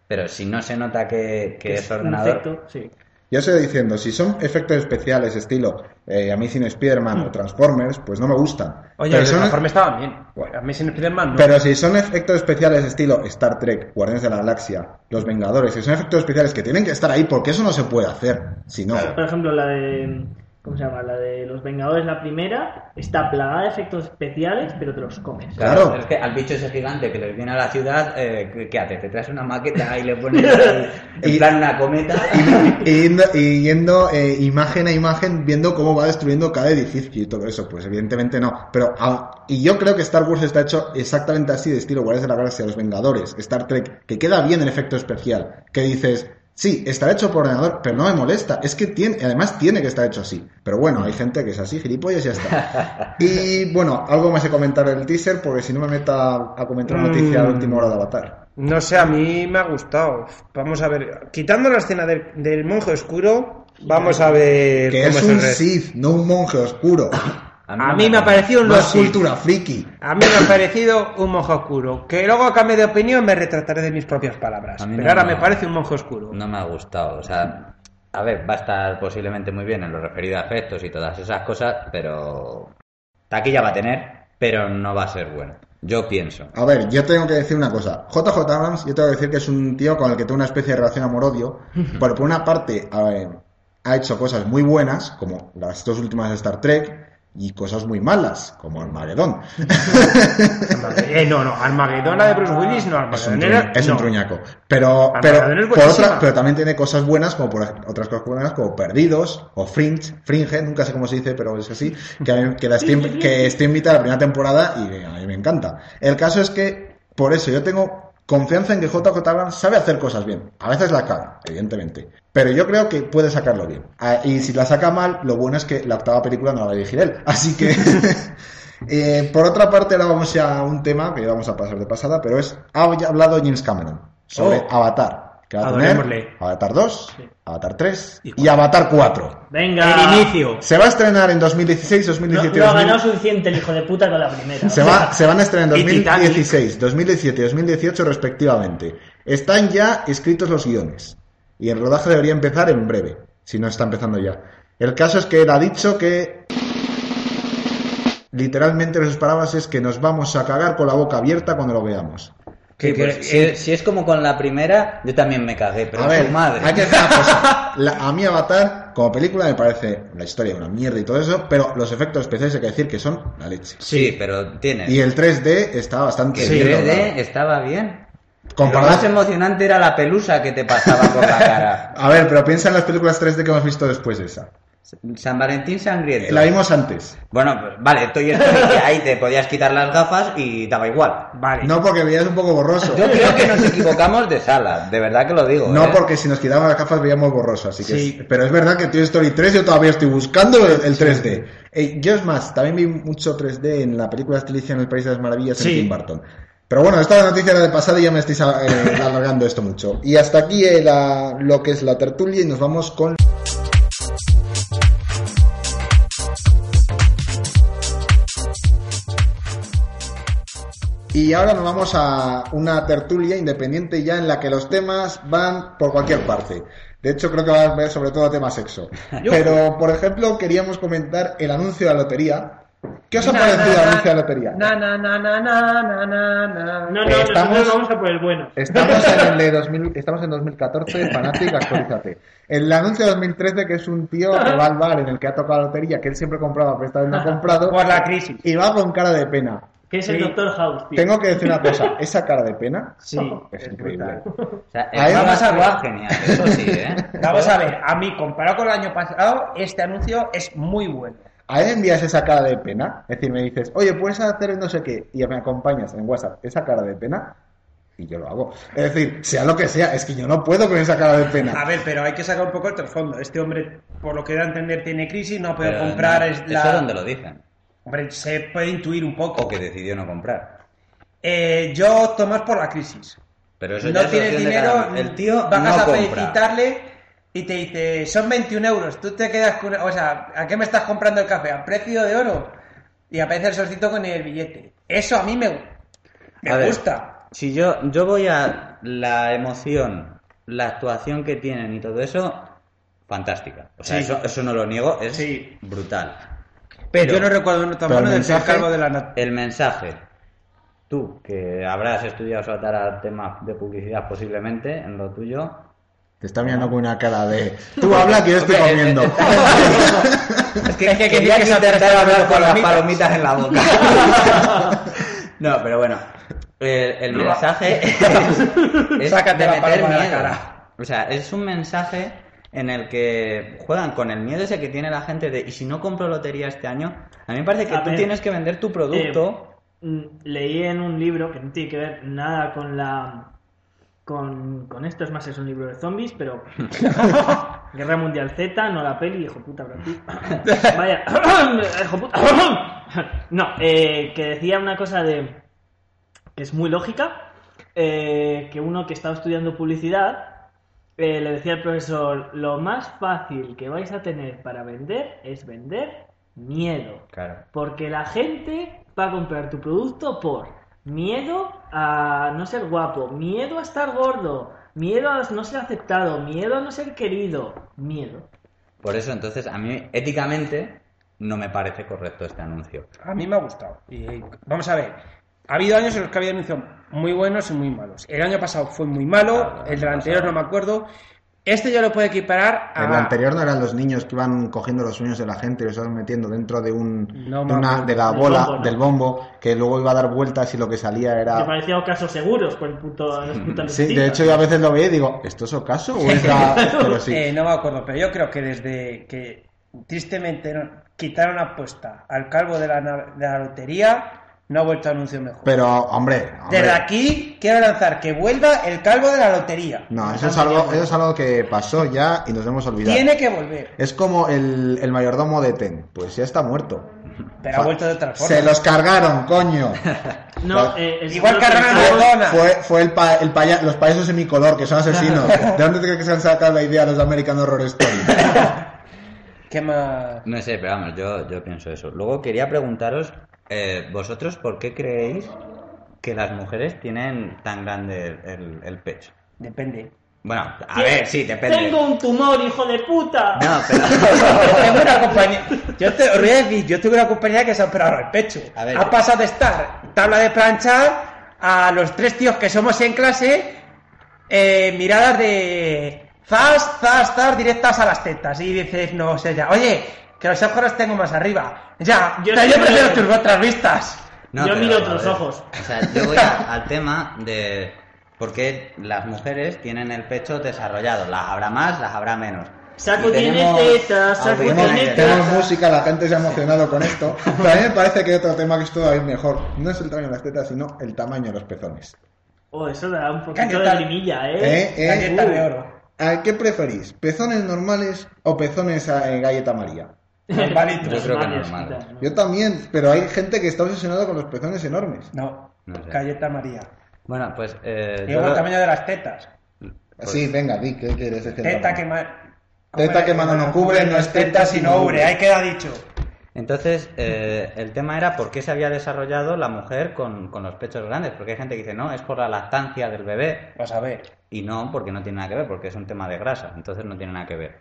Pero si no se nota que, que es ordenador, efecto, sí. Yo estoy diciendo, si son efectos especiales estilo eh, Amazing Spider-Man o Transformers, pues no me gustan. Oye, pero, los son- uniformes estaban bien. A mí sin Spider-Man no. pero si son efectos especiales estilo Star Trek, Guardianes de la Galaxia, Los Vengadores, si son efectos especiales que tienen que estar ahí porque eso no se puede hacer. Si no, Por ejemplo, la de. ¿Cómo se llama? La de los Vengadores, la primera, está plagada de efectos especiales, pero te los comes. Claro. Es que al bicho ese gigante que les viene a la ciudad, eh, ¿qué- ¿qué hace? Te traes una maqueta y le pones Y- plan una cometa. y yendo, y yendo, eh, imagen a imagen viendo cómo va destruyendo cada edificio y todo eso, pues evidentemente no. Pero ah, y yo creo que Star Wars está hecho exactamente así de estilo Guardianes de la Galaxia, Los Vengadores, Star Trek, que queda bien el efecto especial, que dices Sí, estará hecho por ordenador, pero no me molesta. Es que tiene, además tiene que estar hecho así. Pero bueno, hay gente que es así, gilipollas y ya está. Y bueno, algo más que comentar del teaser, porque si no me meto a, a comentar noticia Mm. de última hora de Avatar. No sé, a mí me ha gustado. Vamos a ver. Quitando la escena del, del monje oscuro, vamos a ver Que cómo es el un. Sith, no un monje oscuro. A mí me ha parecido un Más cultura friki. A mí me ha parecido un monje oscuro. Que luego a cambio de opinión me retrataré de mis propias palabras. Pero no, ahora me parece un monje oscuro. No me ha gustado, o sea, a ver, va a estar posiblemente muy bien en lo referido a efectos y todas esas cosas, pero taquilla va a tener, pero no va a ser bueno. Yo pienso. A ver, yo tengo que decir una cosa. JJ Abrams, yo tengo que decir que es un tío con el que tengo una especie de relación amor-odio. Porque por una parte, a ver, ha hecho cosas muy buenas, como las dos últimas de Star Trek, y cosas muy malas, como Armagedón. Eh, no, no, Armagedón, la de Bruce Willis, no, Es un, Armagedón es un no. truñaco. Pero, Armagedón pero, por otra, pero también tiene cosas buenas, como por otras cosas buenas, como Perdidos, o Fringe, Fringe, nunca sé cómo se dice, pero es así, que, que, la estoy, que estoy invitada a la primera temporada y a mí me encanta. El caso es que, por eso, yo tengo confianza en que JJ Abrams sabe hacer cosas bien. A veces la caga, evidentemente. Pero yo creo que puede sacarlo bien. Ah, Y si la saca mal, lo bueno es que la octava película no la va a dirigir él. Así que... Eh, por otra parte, ahora vamos ya a un tema que vamos a pasar de pasada, pero es, ha hablado James Cameron sobre Oh. Avatar, que va a tener Adorémosle. Avatar 2, Avatar 3 Y y, Avatar 4. Venga. El inicio. Se va a estrenar en 2016, No, 2017, lo ha ganado 2000 suficiente el hijo de puta con la primera. se, va- se van a estrenar en Y Titanic. 2016, 2017 y 2018 respectivamente. Están ya escritos los guiones y el rodaje debería empezar en breve, si no está empezando ya. El caso es que él ha dicho que literalmente sus palabras es que nos vamos a cagar con la boca abierta cuando lo veamos. Que- Sí, que- pues, si, si es como con la primera, yo también me cagué, pero a ver, madre. hay que decir una cosa. La- a mí Avatar, como película, me parece la historia una mierda y todo eso, pero los efectos especiales hay que decir que son la leche. Sí, pero tiene. Y el 3D está bastante Que bien el logrado. 3D estaba bien. Lo Comparado- más emocionante era la pelusa que te pasaba por la cara. A ver, pero piensa en las películas 3D que hemos visto después de esa. San Valentín sangriento. La vimos antes. Bueno, pues, vale, Toy Story, que ahí te podías quitar las gafas y daba igual. Vale. No porque veías un poco borroso. Yo creo que nos equivocamos de sala, de verdad que lo digo. No ¿eh? porque si nos quitaban las gafas veíamos borroso, así que Sí. es- pero es verdad que Toy Story 3 yo todavía estoy buscando el, el 3D. Eh, yo es más, también vi mucho 3D en la película Alicia en el País de las Maravillas Sí. en Tim Burton. Pero bueno, esta noticia era de pasada y ya me estáis eh, alargando esto mucho. Y hasta aquí eh, la- lo que es la tertulia y nos vamos con... Y ahora nos vamos a una tertulia independiente ya en la que los temas van por cualquier parte. De hecho, creo que va a ver sobre todo tema sexo. Pero, por ejemplo, queríamos comentar el anuncio de la lotería. ¿Qué os ha parecido el anuncio de la lotería? Na, na, na, na, na, na, na, na. No, no, Estamos- nosotros vamos a por el bueno. Estamos en el de 2000, estamos en 2014, Fanatic, actualízate. El anuncio de 2013 que es un tío que va al bar en el que ha tocado la lotería, que él siempre compraba, pero esta vez no ha comprado, Por la crisis. y va con cara de pena. Que es el. Doctor House, tío. Tengo que decir una cosa, esa cara de pena Sí. es increíble. O sea, a genial, eso sí, ¿eh? Vamos a ver, a mí, comparado con el año pasado, este anuncio es muy bueno. A él envías esa cara de pena, es decir, me dices, oye, puedes hacer no sé qué, y me acompañas en WhatsApp esa cara de pena, y yo lo hago. Es decir, sea lo que sea, es que yo no puedo con esa cara de A pena. ver, pero hay que sacar un poco el trasfondo. Este hombre, por lo que da a entender, tiene crisis, no puede Pero comprar. no, es ¿Eso la... dónde lo dicen? Hombre, se puede intuir un poco. O que decidió no comprar. Eh, yo opto más por la crisis. Pero eso ya no es tienes dinero, cada. El tío bajas no a felicitarle y te dice, son 21 euros, tú te quedas con... O sea, ¿a qué me estás comprando el café? ¿A precio de oro? Y aparece el solcito con el billete. Eso a mí me, me A ver, gusta. Si yo, yo voy a la emoción, la actuación que tienen y todo eso, fantástica. O sea, Sí. eso, eso no lo niego, es Sí. brutal. Pero yo no recuerdo uno tan pero el bueno del ser mensaje- calvo de la El mensaje, tú que habrás estudiado saltar a temas de publicidad posiblemente en lo tuyo, Te está mirando con una cara de, tú habla que yo estoy comiendo. Es que, Es que que intentar hablar con las palomitas. en la boca. no, pero bueno. El, el mensaje es, es Sácate de la meter paloma de la miedo. cara. O sea, es un mensaje en el que juegan con el miedo ese que tiene la gente de, ¿y si no compro lotería este año? A mí me parece que A tú ver, tienes que vender tu producto. Eh, mm, leí en un libro que no tiene que ver nada con la con, con esto es más es un libro de zombies, pero Guerra Mundial Z, no la peli, hijo puta, Pitt. Vaya, hijo puta. No, eh, que decía una cosa de que es muy lógica, eh, que uno que estaba estudiando publicidad eh, le decía al profesor, lo más fácil que vais a tener para vender es vender miedo. Claro. Porque la gente va a comprar tu producto por miedo a no ser guapo, miedo a estar gordo, miedo a no ser aceptado, miedo a no ser querido, miedo. Por eso, entonces, a mí, éticamente, no me parece correcto este anuncio. A mí me ha gustado. Y vamos a ver. Ha habido años en los que ha habido anuncios muy buenos y muy malos. El año pasado fue muy malo, el del anterior no me acuerdo. Este yo lo puedo equiparar a. El anterior no eran los niños que iban cogiendo los sueños de la gente y los iban metiendo dentro de un No de, una, de la bola, bombo, ¿no? del bombo, que luego iba a dar vueltas y lo que salía era. parecía casos seguros con el putas Sí, de hecho yo a veces lo veía y digo, ¿esto es ocaso o es la... Pero sí. Eh, no me acuerdo, pero yo creo que desde que tristemente quitaron apuesta al calvo de la, de la lotería, no ha vuelto a anuncio mejor. Pero, hombre, hombre, Desde aquí quiero lanzar que vuelva el calvo de la lotería. No, eso es, algo, eso es algo que pasó ya y nos hemos olvidado. Tiene que volver. Es como el, el mayordomo de Ten, pues ya está muerto. Pero ha vuelto de otra forma. Se los cargaron, coño. No, eh, Igual cargaron a Madonna. Fue, fue el, pa- el paya- los payasos semicolor, que son asesinos. ¿De dónde crees que se han sacado la idea los de American Horror Story? ¿Qué más? No sé, pero vamos, yo, yo pienso eso. Luego quería preguntaros, eh, vosotros, ¿por qué creéis que las mujeres tienen tan grande el, el- el pecho? Depende. Bueno, a ver, sí, depende. Tengo un tumor, hijo de puta. No, pero... tengo una compañía. Yo te os voy a decir, yo tuve una compañía que se ha operado el pecho. A ver. ha pasado de estar tabla de planchar a los tres tíos que somos en clase, eh, miradas de zas, zas, zas, directas a las tetas. Y dices, no sé ya, oye, que los ojos los tengo más arriba. Ya, Yo yo, sí yo me- prefiero tus otras vistas. No, Yo pero, miro otros ver, ojos. O sea, yo voy a- al tema de por qué las mujeres tienen el pecho desarrollado. Las habrá más, las habrá menos. Saco tenemos tetas, saco tetas. Tenemos música, la gente se ha emocionado con esto. Pero a mí me parece que hay otro tema que es todavía mejor. No es el tamaño de las tetas, sino el tamaño de los pezones. Oh, eso da un poquito de limilla, ¿eh? ¿Eh? ¿Eh? Galleta Uh. de oro. ¿A ¿Qué preferís? ¿Pezones normales o pezones en galleta María? Normalitos. Yo creo que Normales, normales. quita, ¿no? Yo también, pero hay gente que está obsesionada con los pezones enormes. No, No sé. galleta María. Bueno, pues... Eh, Y yo luego el tamaño de las tetas. Pues- Sí, venga, di, ¿qué quieres decir? Teta que ma- Teta que mano no cubre, no es teta sino ubre. Ahí queda dicho. Entonces, eh, el tema era por qué se había desarrollado la mujer con, con los pechos grandes. Porque hay gente que dice, no, es por la lactancia del bebé. Vas a ver. Y no, porque no tiene nada que ver, porque es un tema de grasa. Entonces no tiene nada que ver.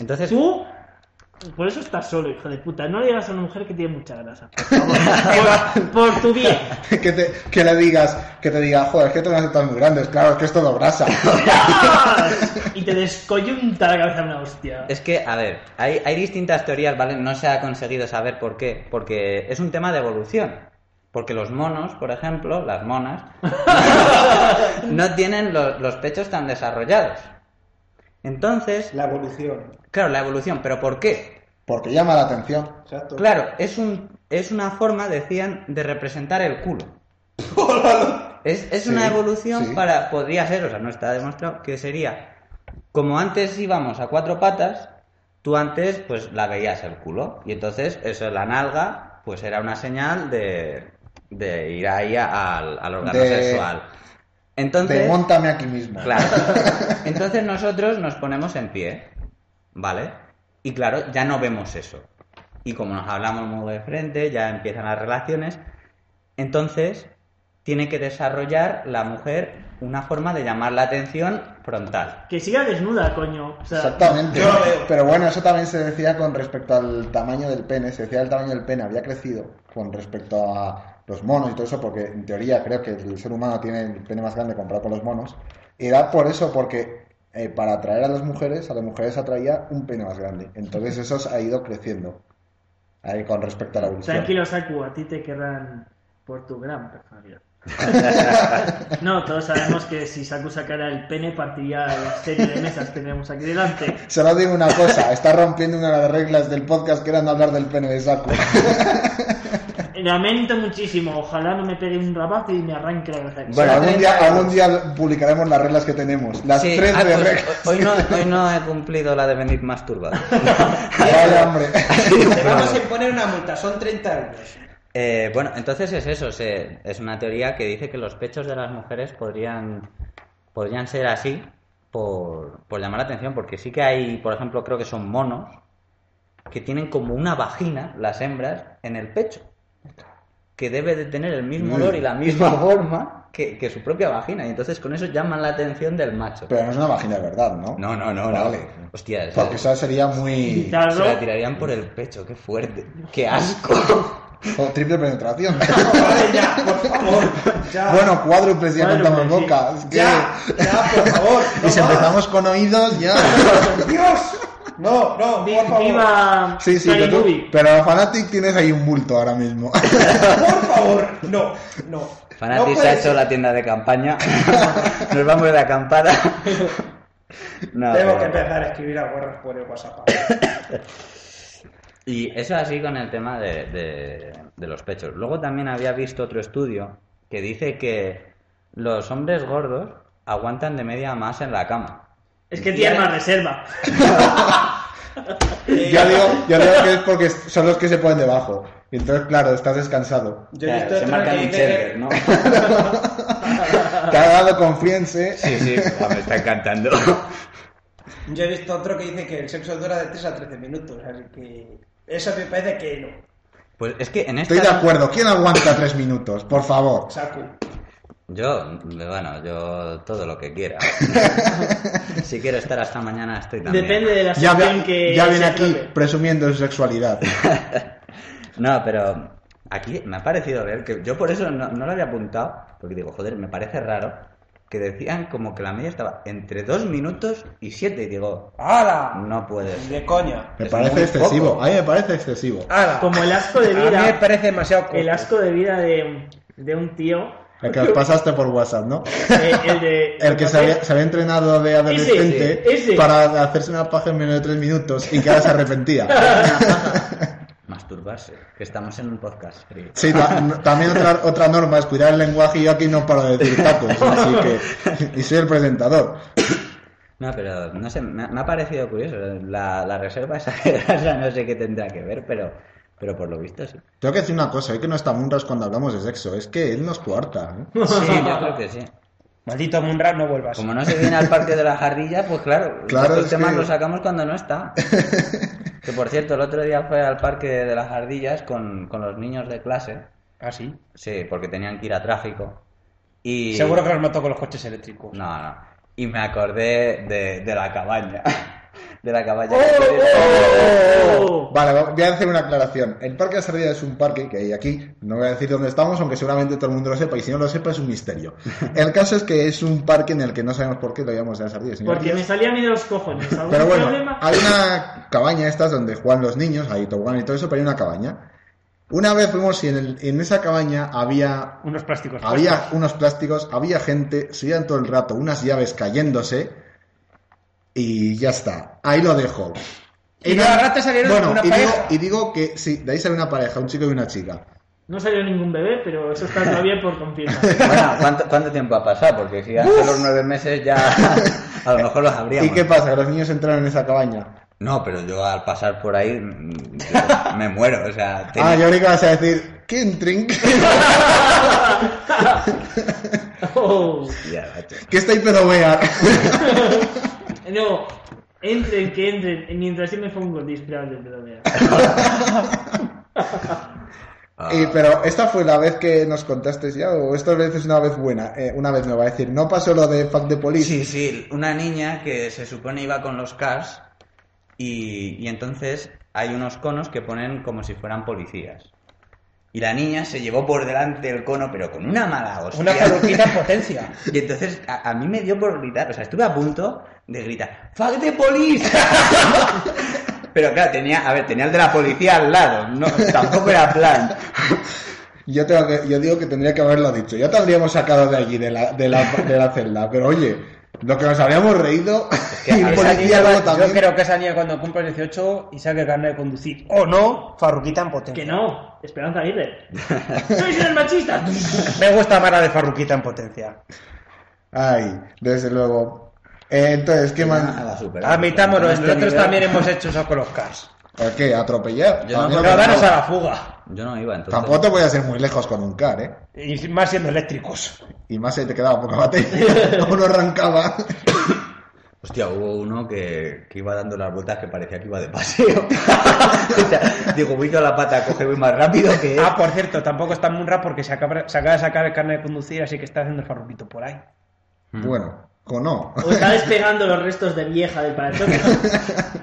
Entonces, Tú, por eso estás solo, hijo de puta. No le digas a una mujer que tiene mucha grasa. Por, favor. por, por tu bien. que, te, que le digas, que te diga, joder, es que tengo las tetas muy grandes, claro, es que es todo grasa. Y te descoyunta la cabeza una hostia. es que, a ver, hay, hay distintas teorías, ¿vale? No se ha conseguido saber por qué. Porque es un tema de evolución. Porque los monos, por ejemplo, las monas, no tienen lo- los pechos tan desarrollados. Entonces, La evolución. claro, la evolución, pero ¿por qué? Porque llama la atención. Exacto. Claro, es, un, es una forma, decían, de representar el culo. Es, es Sí, una evolución sí. para, podría ser, o sea, no está demostrado, que sería, como antes íbamos a cuatro patas, tú antes pues la veías el culo. Y entonces, eso, la nalga, pues era una señal de, de ir ahí al, al órgano De- sexual. Entonces, aquí mismo. Claro. Entonces nosotros nos ponemos en pie, ¿vale? Y claro, ya no vemos eso. Y como nos hablamos muy de frente, ya empiezan las relaciones. Entonces, tiene que desarrollar la mujer una forma de llamar la atención frontal. Que siga desnuda, coño. O sea, Exactamente. Yo. Pero bueno, eso también se decía con respecto al tamaño del pene. Se decía el tamaño del pene había crecido con respecto a los monos y todo eso, porque en teoría creo que el ser humano tiene el pene más grande comparado con los monos. Y era por eso, porque eh, para atraer a las mujeres, a las mujeres atraía un pene más grande. Entonces eso ha ido creciendo ahí con respecto a la evolución. tranquilo, Saku, a ti te querrán por tu gran personalidad. no, todos sabemos que si Saku sacara el pene, partiría la serie de mesas que tenemos aquí delante. Solo digo una cosa, está rompiendo una de las reglas del podcast que era no hablar del pene de Saku. Lamento muchísimo. Ojalá no me pegue un rabazo y me arranque la cabeza. Bueno, algún, 30 día, algún día publicaremos las reglas que tenemos. Las Sí, tres ah, de pues, reglas. hoy, no, hoy no he cumplido la de venir masturbado. Vaya hambre. Te vamos a imponer una multa, son 30 euros. Eh, bueno, entonces es eso, se- es una teoría que dice que los pechos de las mujeres podrían, podrían ser así por, por llamar la atención, porque sí que hay, por ejemplo, creo que son monos que tienen como una vagina, las hembras, en el pecho, que debe de tener el mismo olor y la misma forma que, que su propia vagina, y entonces con eso llaman la atención del macho. Pero no es una vagina de verdad, ¿no? No, no, no, Vale. no. Hostia, esa- Porque eso sería muy... Se la tirarían por el pecho, qué fuerte, qué asco. o triple penetración. Vale, ya, por favor. Ya. bueno, cuádruples ya contamos sí. boca. Es que... ya, ya, por favor. Y si no más. empezamos con oídos, ya. ¡Dios! No, no, Vi- por favor. Viva Sí, sí, pero, tú- pero a Fanatic tienes ahí un bulto ahora mismo. Por favor, no, no. Fanatis No ha hecho ser. la tienda de campaña. Nos vamos de acampada. No, Tengo pero- que empezar a escribir a guarras por el WhatsApp. Y eso así con el tema de, de- de los pechos. Luego también había visto otro estudio que dice que los hombres gordos aguantan de media más en la cama. Es que tiene más reserva. yo, digo, yo digo que es porque son los que se ponen debajo. Y entonces, claro, estás descansado. Yo he Claro, visto se marcan que un checker, ¿no? Te ha dado confianza. Sí, sí, me está encantando. Yo he visto otro que dice que el sexo dura de 3 a 13 minutos, así que eso me parece que no. Pues es que en esta... Estoy de acuerdo. ¿Quién aguanta tres minutos? Por favor. Saku. Yo, bueno, yo todo lo que quiera. si quiero estar hasta mañana estoy también. Depende de la Ya, ve- que ya viene aquí presumiendo su sexualidad. No, pero aquí me ha parecido ver que yo por eso no, no lo había apuntado, porque digo, joder, me parece raro que decían como que la media estaba entre dos minutos y siete, y digo, ¡Hala! no puede ser. De coña. Me Es parece excesivo. poco. A mí me parece excesivo. ¡Hala! Como el asco de A mí me vida. parece demasiado corto. El asco de vida de, de un tío. El que pasaste por WhatsApp, ¿no? eh, el de. El que se había, se había entrenado de adolescente Ese, ese. para hacerse una paja en menos de tres minutos y que ahora se arrepentía. Masturbarse, que estamos en un podcast. sí. Sí, ta- también otra, otra norma es cuidar el lenguaje y yo aquí no paro de decir tacos, así que... Y soy el presentador. No, pero no sé, me, ha- me ha parecido curioso. La, la reserva esa no sé qué tendrá que ver, pero, pero por lo visto sí. Tengo que decir una cosa, hoy que no está Munras cuando hablamos de sexo, es que él nos cuarta. ¿eh? Sí, yo creo que sí. Maldito Munra, no vuelvas. Como no se viene al parque de la jardilla, pues claro, Claro, es temas que- los sacamos cuando no está. Que por cierto, el otro día fue al parque de las jardillas con, con los niños de clase. ¿Ah, sí? Sí, porque tenían que ir a tráfico. Y... Seguro que los mató con los coches eléctricos. No, no. Y me acordé de, de la cabaña. De la cabaña. ¡Oh! Vale, voy a hacer una aclaración. El Parque de las Ardillas es un parque que hay aquí, no voy a decir dónde estamos, aunque seguramente todo el mundo lo sepa, y si no lo sepa es un misterio. El caso es que es un parque en el que no sabemos por qué lo llamamos de las ardillas. Porque me salía a mí de los cojones. ¿Algún Pero bueno, problema? hay una cabaña estas donde juegan los niños, hay tobogán y todo eso, pero hay una cabaña. Una vez fuimos y en, el- en esa cabaña había, Unos plásticos. había puestos. unos plásticos, había gente, se oían todo el rato unas llaves cayéndose y ya está. Ahí lo dejo. Y de la rata salieron bueno, una y digo, pareja. y digo que sí, de ahí sale una pareja, un chico y una chica. No salió ningún bebé, pero eso está todavía por confirmar. Bueno, ¿cuánto, cuánto tiempo ha pasado? Porque si hace los nueve meses ya a lo mejor los ¿Y habríamos. qué pasa? Que los niños entraron en esa cabaña. No, pero yo al pasar por ahí mm, me muero, o sea... Ah, tenía- yo ahorita vas a decir, ¿quién drink? Oh. Ya, macho. que No, entren, que entren. Mientras yo me de pedonea. Ah, Y, pero esta fue la vez que nos contaste ya, o esta vez es una vez buena, eh, una vez me va a decir, no pasó lo de Fuck the Police. Sí, sí, una niña que se supone iba con los cars y, y entonces hay unos conos que ponen como si fueran policías. Y la niña se llevó por delante el cono, pero con una mala hostia. Una peluquita en potencia. Y entonces a, a mí me dio por gritar, o sea, estuve a punto de gritar, ¡Fuck the police! Pero claro, tenía, a ver, tenía el de la policía al lado, no, tampoco era plan. Yo, tengo que, yo digo que tendría que haberlo dicho. Ya te habríamos sacado de allí, de la, de la, de la celda. Pero oye, Lo que nos habríamos reído que y policía Yo- luego yo también. creo que esa niña cuando cumpla 18 y saque carnet de conducir o no, Farruquita en potencia. Que no, Esperanza Aguirre. ¡Sois unos machistas! Me gusta más la de Farruquita en potencia. Ay, desde luego. Eh, entonces, ¿qué más? la. Admitámoslo, este nosotros nivel- también hemos hecho eso con los cars. ¿El qué? ¿Atropellar? Yo no- lo daros a la fuga. Yo no iba, entonces. Tampoco te voy a ser muy lejos con un car, ¿eh? Y más siendo eléctricos. Y más si te quedaba poca batería. Uno arrancaba. Hostia, hubo uno que, que iba dando las vueltas que parecía que iba de paseo. O sea, digo, voy con la pata, coge, voy más rápido que... Ah, por cierto, tampoco está Munra porque se acaba, se acaba de sacar el carnet de conducir, así que está haciendo el farruquito por ahí. Bueno, o no. O está despegando los restos de vieja del parachoques.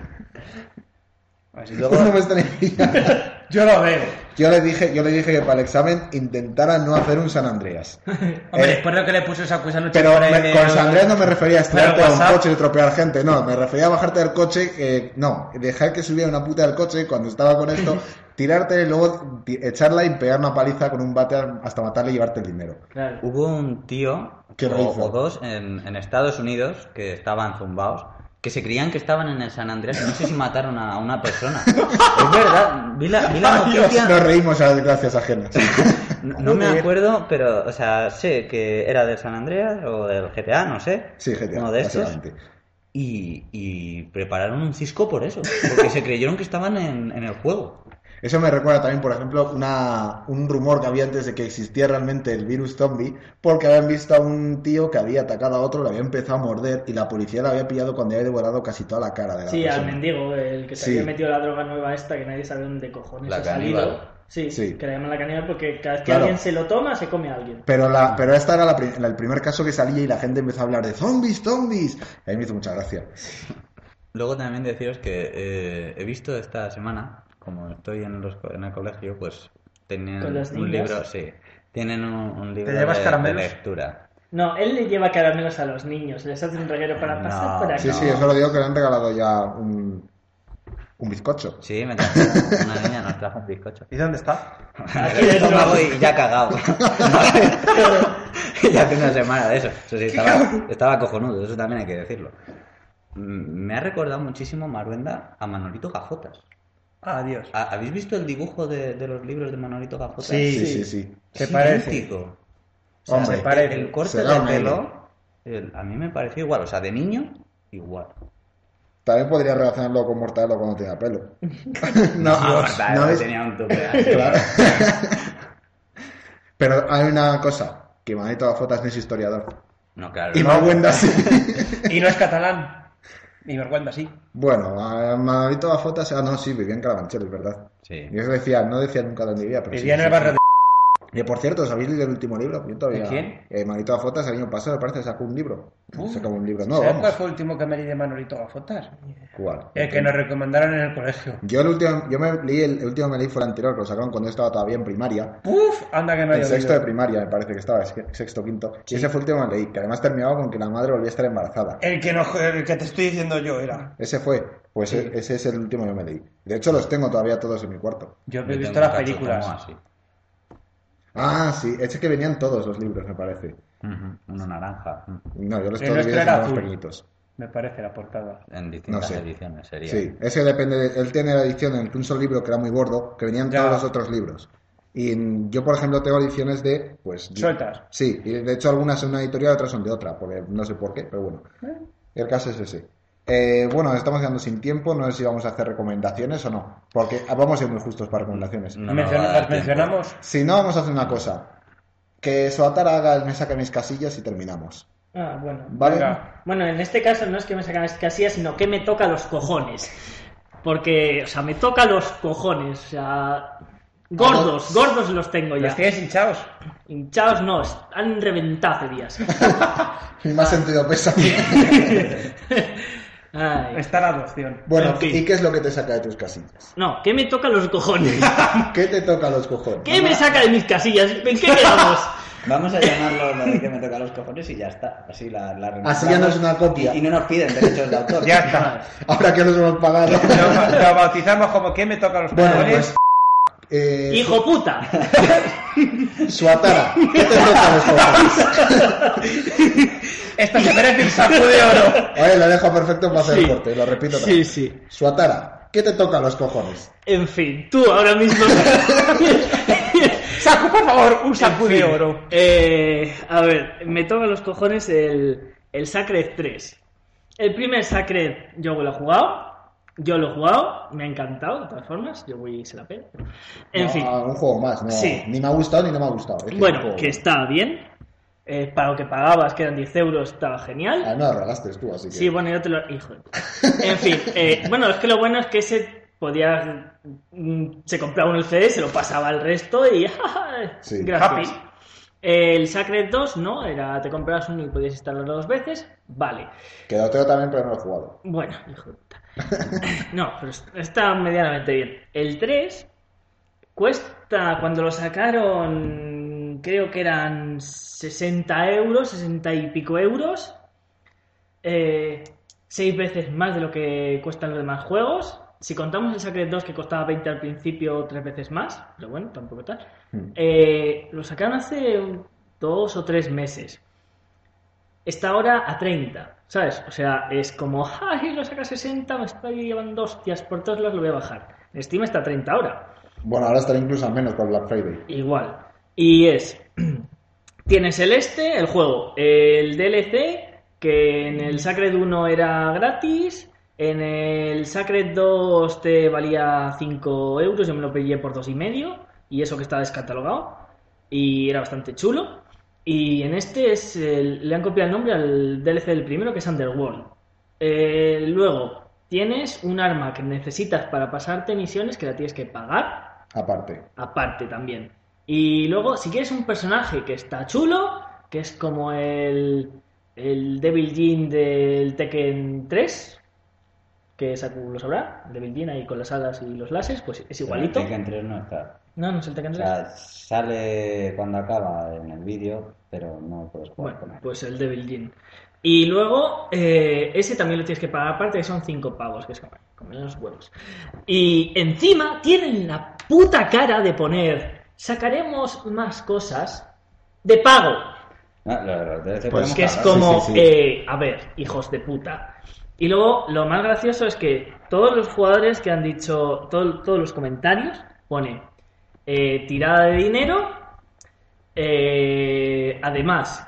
Así Luego no me extrañaría. Yo lo veo. Yo le dije, yo le dije que para el examen intentara no hacer un San Andreas. Hombre, Eh, después de lo que le puso esa esa noche Pero por ahí me- de- con San Andreas no me refería a estrellarte a un coche y atropellar gente, no, me refería a bajarte del coche, eh, no, dejar que subiera una puta del coche cuando estaba con esto, tirarte y luego echarla y pegar una paliza con un bate hasta matarle y llevarte el dinero. Claro. Hubo un tío, ¿Qué o, o dos, en, en Estados Unidos, que estaban zumbaos, que se creían que estaban en el San Andrés y no sé si mataron a una persona. es verdad, vi la, vi la noticia... Nos reímos a las desgracias ajenas. No no me acuerdo, pero, o sea, sé que era del San Andreas o del GTA, no sé. Sí, GTA, Uno de estos. Y, y prepararon un cisco por eso, porque se creyeron que estaban en, en el juego. Eso me recuerda también, por ejemplo, una, un rumor que había antes de que existía realmente el virus zombie, porque habían visto a un tío que había atacado a otro, le había empezado a morder y la policía lo había pillado cuando había devorado casi toda la cara de la Sí, al mendigo, el que se Sí. había metido la droga nueva esta que nadie sabe dónde cojones La ha salido. Sí, Sí. que la llaman la caníbal porque cada vez que Claro. alguien se lo toma, se come a alguien. Pero, la, pero esta era la el primer caso que salía y la gente empezó a hablar de zombies, zombies. Y a mí me hizo mucha gracia. Luego también deciros que eh, he visto esta semana, como estoy en, los, en el colegio, pues tienen ¿Con las un niñas? libro, sí, tienen un, un libro llevas de, lectura. No, él le lleva caramelos a los niños, les hace un reguero para pasar No. por aquí. Sí, sí, eso lo digo que le han regalado ya un, un bizcocho. Sí, me trajo, una niña nos trajo un bizcocho. ¿Y dónde está? Aquí El estómago y ya cagado. ya hace una semana de eso. Eso sí, estaba, estaba cojonudo, eso también hay que decirlo. Mm, Me ha recordado muchísimo Maruenda a Manolito Gafotas. Adiós. ¿Ha- ¿Habéis visto el dibujo de, de los libros de Manolito Gafotas? Sí. Sí, sí, sí. ¿Te Es parece? idéntico. O sea, Hombre, el- parece. el corte Será de un pelo, el- a mí me pareció igual. O sea, de niño, igual. También podría relacionarlo con Mortadelo cuando tenía pelo. no, Ah, no es- tenía un tope. Claro. Pero hay una cosa, que Manito Gafotas no es historiador. No, claro. Y no. Maguenda sí. Y no es catalán. Ni vergüenza, sí. Bueno, a Manolito Gafotas, ah, no, sí, vivía en Carabanchel, es verdad. Sí. Y eso decía, no decía nunca dónde vivía, pero sí, Vivía en sí, el barrio sí. Y por cierto, ¿os habéis leído el último libro? Yo todavía. ¿De quién? Eh, Manolito Gafotas el año pasado, me parece, sacó un libro. Uh, sacó un libro nuevo, ¿Sabes cuál fue el último que me leí de Manolito Gafotas? ¿Cuál? El que nos recomendaron en el colegio. Yo el último, yo me leí el, el último me leí fue el anterior, que lo sacaron cuando yo estaba todavía en primaria. Uf, anda que no En haya sexto de primaria, me parece que estaba, es que- sexto, quinto. Y ese fue el último que leí, que además terminaba con que la madre volvía a estar embarazada. El que, nos, el que te estoy diciendo yo era. Ese fue, pues e- ese es el último que me leí. De hecho, los tengo todavía todos en mi cuarto. Yo he visto las películas. así. Ah, sí, ese que venían todos los libros, me parece. Uno naranja. No, yo los era en más azul. pequeñitos. Me parece la portada. En distintas No sé. ediciones sería. Sí, ese depende. De, él tiene la edición en el que un solo libro que era muy gordo, que venían Ya. todos los otros libros. Y en- yo, por ejemplo, tengo ediciones de. pues Sueltas. Sí, y de hecho algunas son una editorial, otras son de otra, porque no sé por qué, pero bueno. Eh. El caso es ese. Eh, bueno, estamos quedando sin tiempo, no sé si vamos a hacer recomendaciones o no, porque vamos a ser muy justos para recomendaciones. No Menciona- ¿Las mencionamos? Si no, vamos a hacer una cosa. Que Soatara haga el me saque mis casillas y terminamos. Ah, bueno. ¿Vale? Venga. Bueno, en este caso no es que me sacan las casillas, sino que me toca los cojones. Porque, o sea, me toca los cojones. O sea, gordos, gordos los tengo ya. ¿Los tienes hinchados? Hinchados no, han reventado hace días. Y más sentido pesa. Ay. Está la adopción. bueno, En fin. ¿y qué es lo que te saca de tus casillas? No, ¿qué me toca los cojones? ¿Qué te toca los cojones? ¿Qué me saca de mis casillas? ¿En qué quedamos? Vamos a llamarlo lo de que me toca los cojones y ya está. Así la, la Así ya no es una copia. Y, y no nos piden derechos de autor. Ya está. Ahora que los hemos pagado. Lo, lo bautizamos como ¿qué me toca los Bueno, cojones? pues Eh, ¡Hijo puta! Suatara, ¿qué te toca los cojones? Esto se merece un saco de oro. Oye, lo dejo perfecto para hacer Sí. el corte, lo repito otra Sí. Suatara, ¿qué te toca los cojones? En fin, tú ahora mismo... Saco, por favor, un saco En de oro. eh, a ver, me toca los cojones el, el Sacred 3. El primer Sacred yo lo he jugado. Yo lo he jugado, me ha encantado, de todas formas. Yo voy y se la pego. En No, fin, Un juego más, no. Sí. Ni me ha gustado ni no me ha gustado. Es que bueno, juego- que está bien. Eh, para lo que pagabas, que eran 10 euros, estaba genial. Ah, no lo regalaste tú, así que. Sí, bueno, yo te lo. Hijo de puta. En fin, eh, bueno, es que lo bueno es que ese podía. mm, Se compraba un el CD, se lo pasaba al resto y. Sí. Gracias. El Sacred 2, no, era te comprabas uno y podías instalarlo dos veces. Vale. Quedó también, pero no lo he jugado. Bueno, hijo de puta. No, pero está medianamente bien. El 3 cuesta, cuando lo sacaron, creo que eran 60 euros, 60 y pico euros. Eh, seis veces más de lo que cuestan los demás juegos. Si contamos el Sacred 2 que costaba 20 al principio, tres veces más, pero bueno, tampoco tal. Hmm. Eh, lo sacaron hace un- dos o tres meses. Está ahora a 30, ¿sabes? O sea, es como, ay, lo saca a 60, me estoy llevando hostias por todos lados, lo voy a bajar. En Steam está a 30 ahora. Bueno, ahora estará incluso a menos con Black Friday. Igual. Y es. Tienes el este, el juego, el DLC, que en el Sacred 1 era gratis, en el Sacred 2 te valía 5 euros, yo me lo pillé por dos y medio, y eso que está descatalogado, y era bastante chulo. Y en este es el- le han copiado el nombre al DLC del primero, que es Underworld. Eh, luego, tienes un arma que necesitas para pasarte misiones que la tienes que pagar Aparte. aparte también. Y luego, si quieres un personaje que está chulo, que es como el, el Devil Jin del Tekken 3, que Saku lo sabrá, el Devil Jin ahí con las alas y los láseres, pues es igualito. El Tekken 3 no está. No, no es el Tekken O 3. sea, sale cuando acaba en el vídeo, pero no puedes jugar Bueno, con él. pues el Devil Jin. Y luego, eh, ese también lo tienes que pagar aparte, que son 5 pavos, que es como, los huevos. Y encima tienen la puta cara de poner, sacaremos más cosas de pago. Ah, lo- lo- DLC Pues que es como, sí, sí, sí. eh, a ver, hijos de puta. Y luego, lo más gracioso es que todos los jugadores que han dicho, todo- todos los comentarios, pone eh, tirada de dinero, eh, además,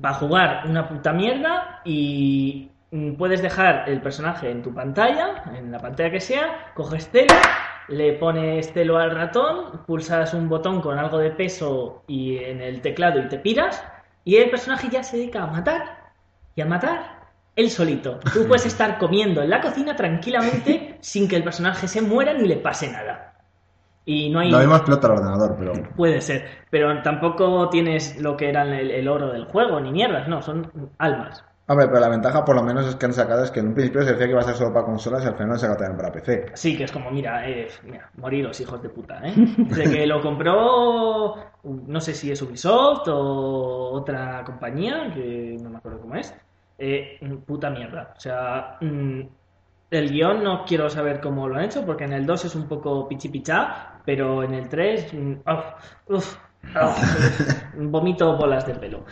para jugar una puta mierda y mm, puedes dejar el personaje en tu pantalla, en la pantalla que sea, coges celo, le pones celo al ratón, pulsas un botón con algo de peso y en el teclado y te piras, y el personaje ya se dedica a matar y a matar él solito. Tú puedes estar comiendo en la cocina tranquilamente sin que el personaje se muera ni le pase nada. Y no hay... Lo mismo explota el ordenador, pero. Puede ser, pero tampoco tienes lo que era el, el oro del juego, ni mierdas, no, son almas. Hombre, pero la ventaja por lo menos es que han sacado es que en un principio se decía que iba a ser solo para consolas y al final lo han sacado también para PC. Sí, que es como, mira, eh, mira, moriros, hijos de puta, ¿eh? De que lo compró, no sé si es Ubisoft o otra compañía, que no me acuerdo cómo es. Eh, puta mierda. O sea, mm, el guion no quiero saber cómo lo han hecho, porque en el 2 es un poco pichipichá, pero en el 3, mm, uf, uf, vomito bolas de pelo.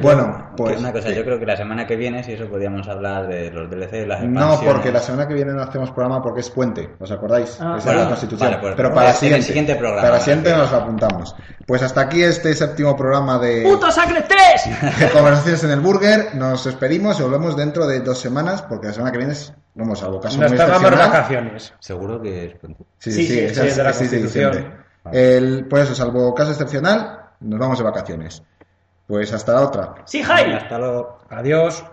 Bueno, pues. Una cosa, yo creo que la semana que viene, si eso podíamos hablar de los DLC, las No, expansiones. porque la semana que viene no hacemos programa porque es puente, ¿os acordáis? Ah, Esa es la constitución. vale, pues, pero para el la siguiente, siguiente programa, Para siguiente nos lo apuntamos. Pues hasta aquí este séptimo programa de, ¡Puto Sacre 3! de Conversaciones en el Burger. Nos despedimos y volvemos dentro de dos semanas porque la semana que viene es, vamos, algo caso Nos tomamos vacaciones. Seguro que es Sí, Sí, sí, sí, sí, es, de la. Constitución. El, pues eso, salvo caso excepcional, nos vamos de vacaciones. Pues hasta la otra. ¡Sí, Jaime! Hasta luego. Adiós.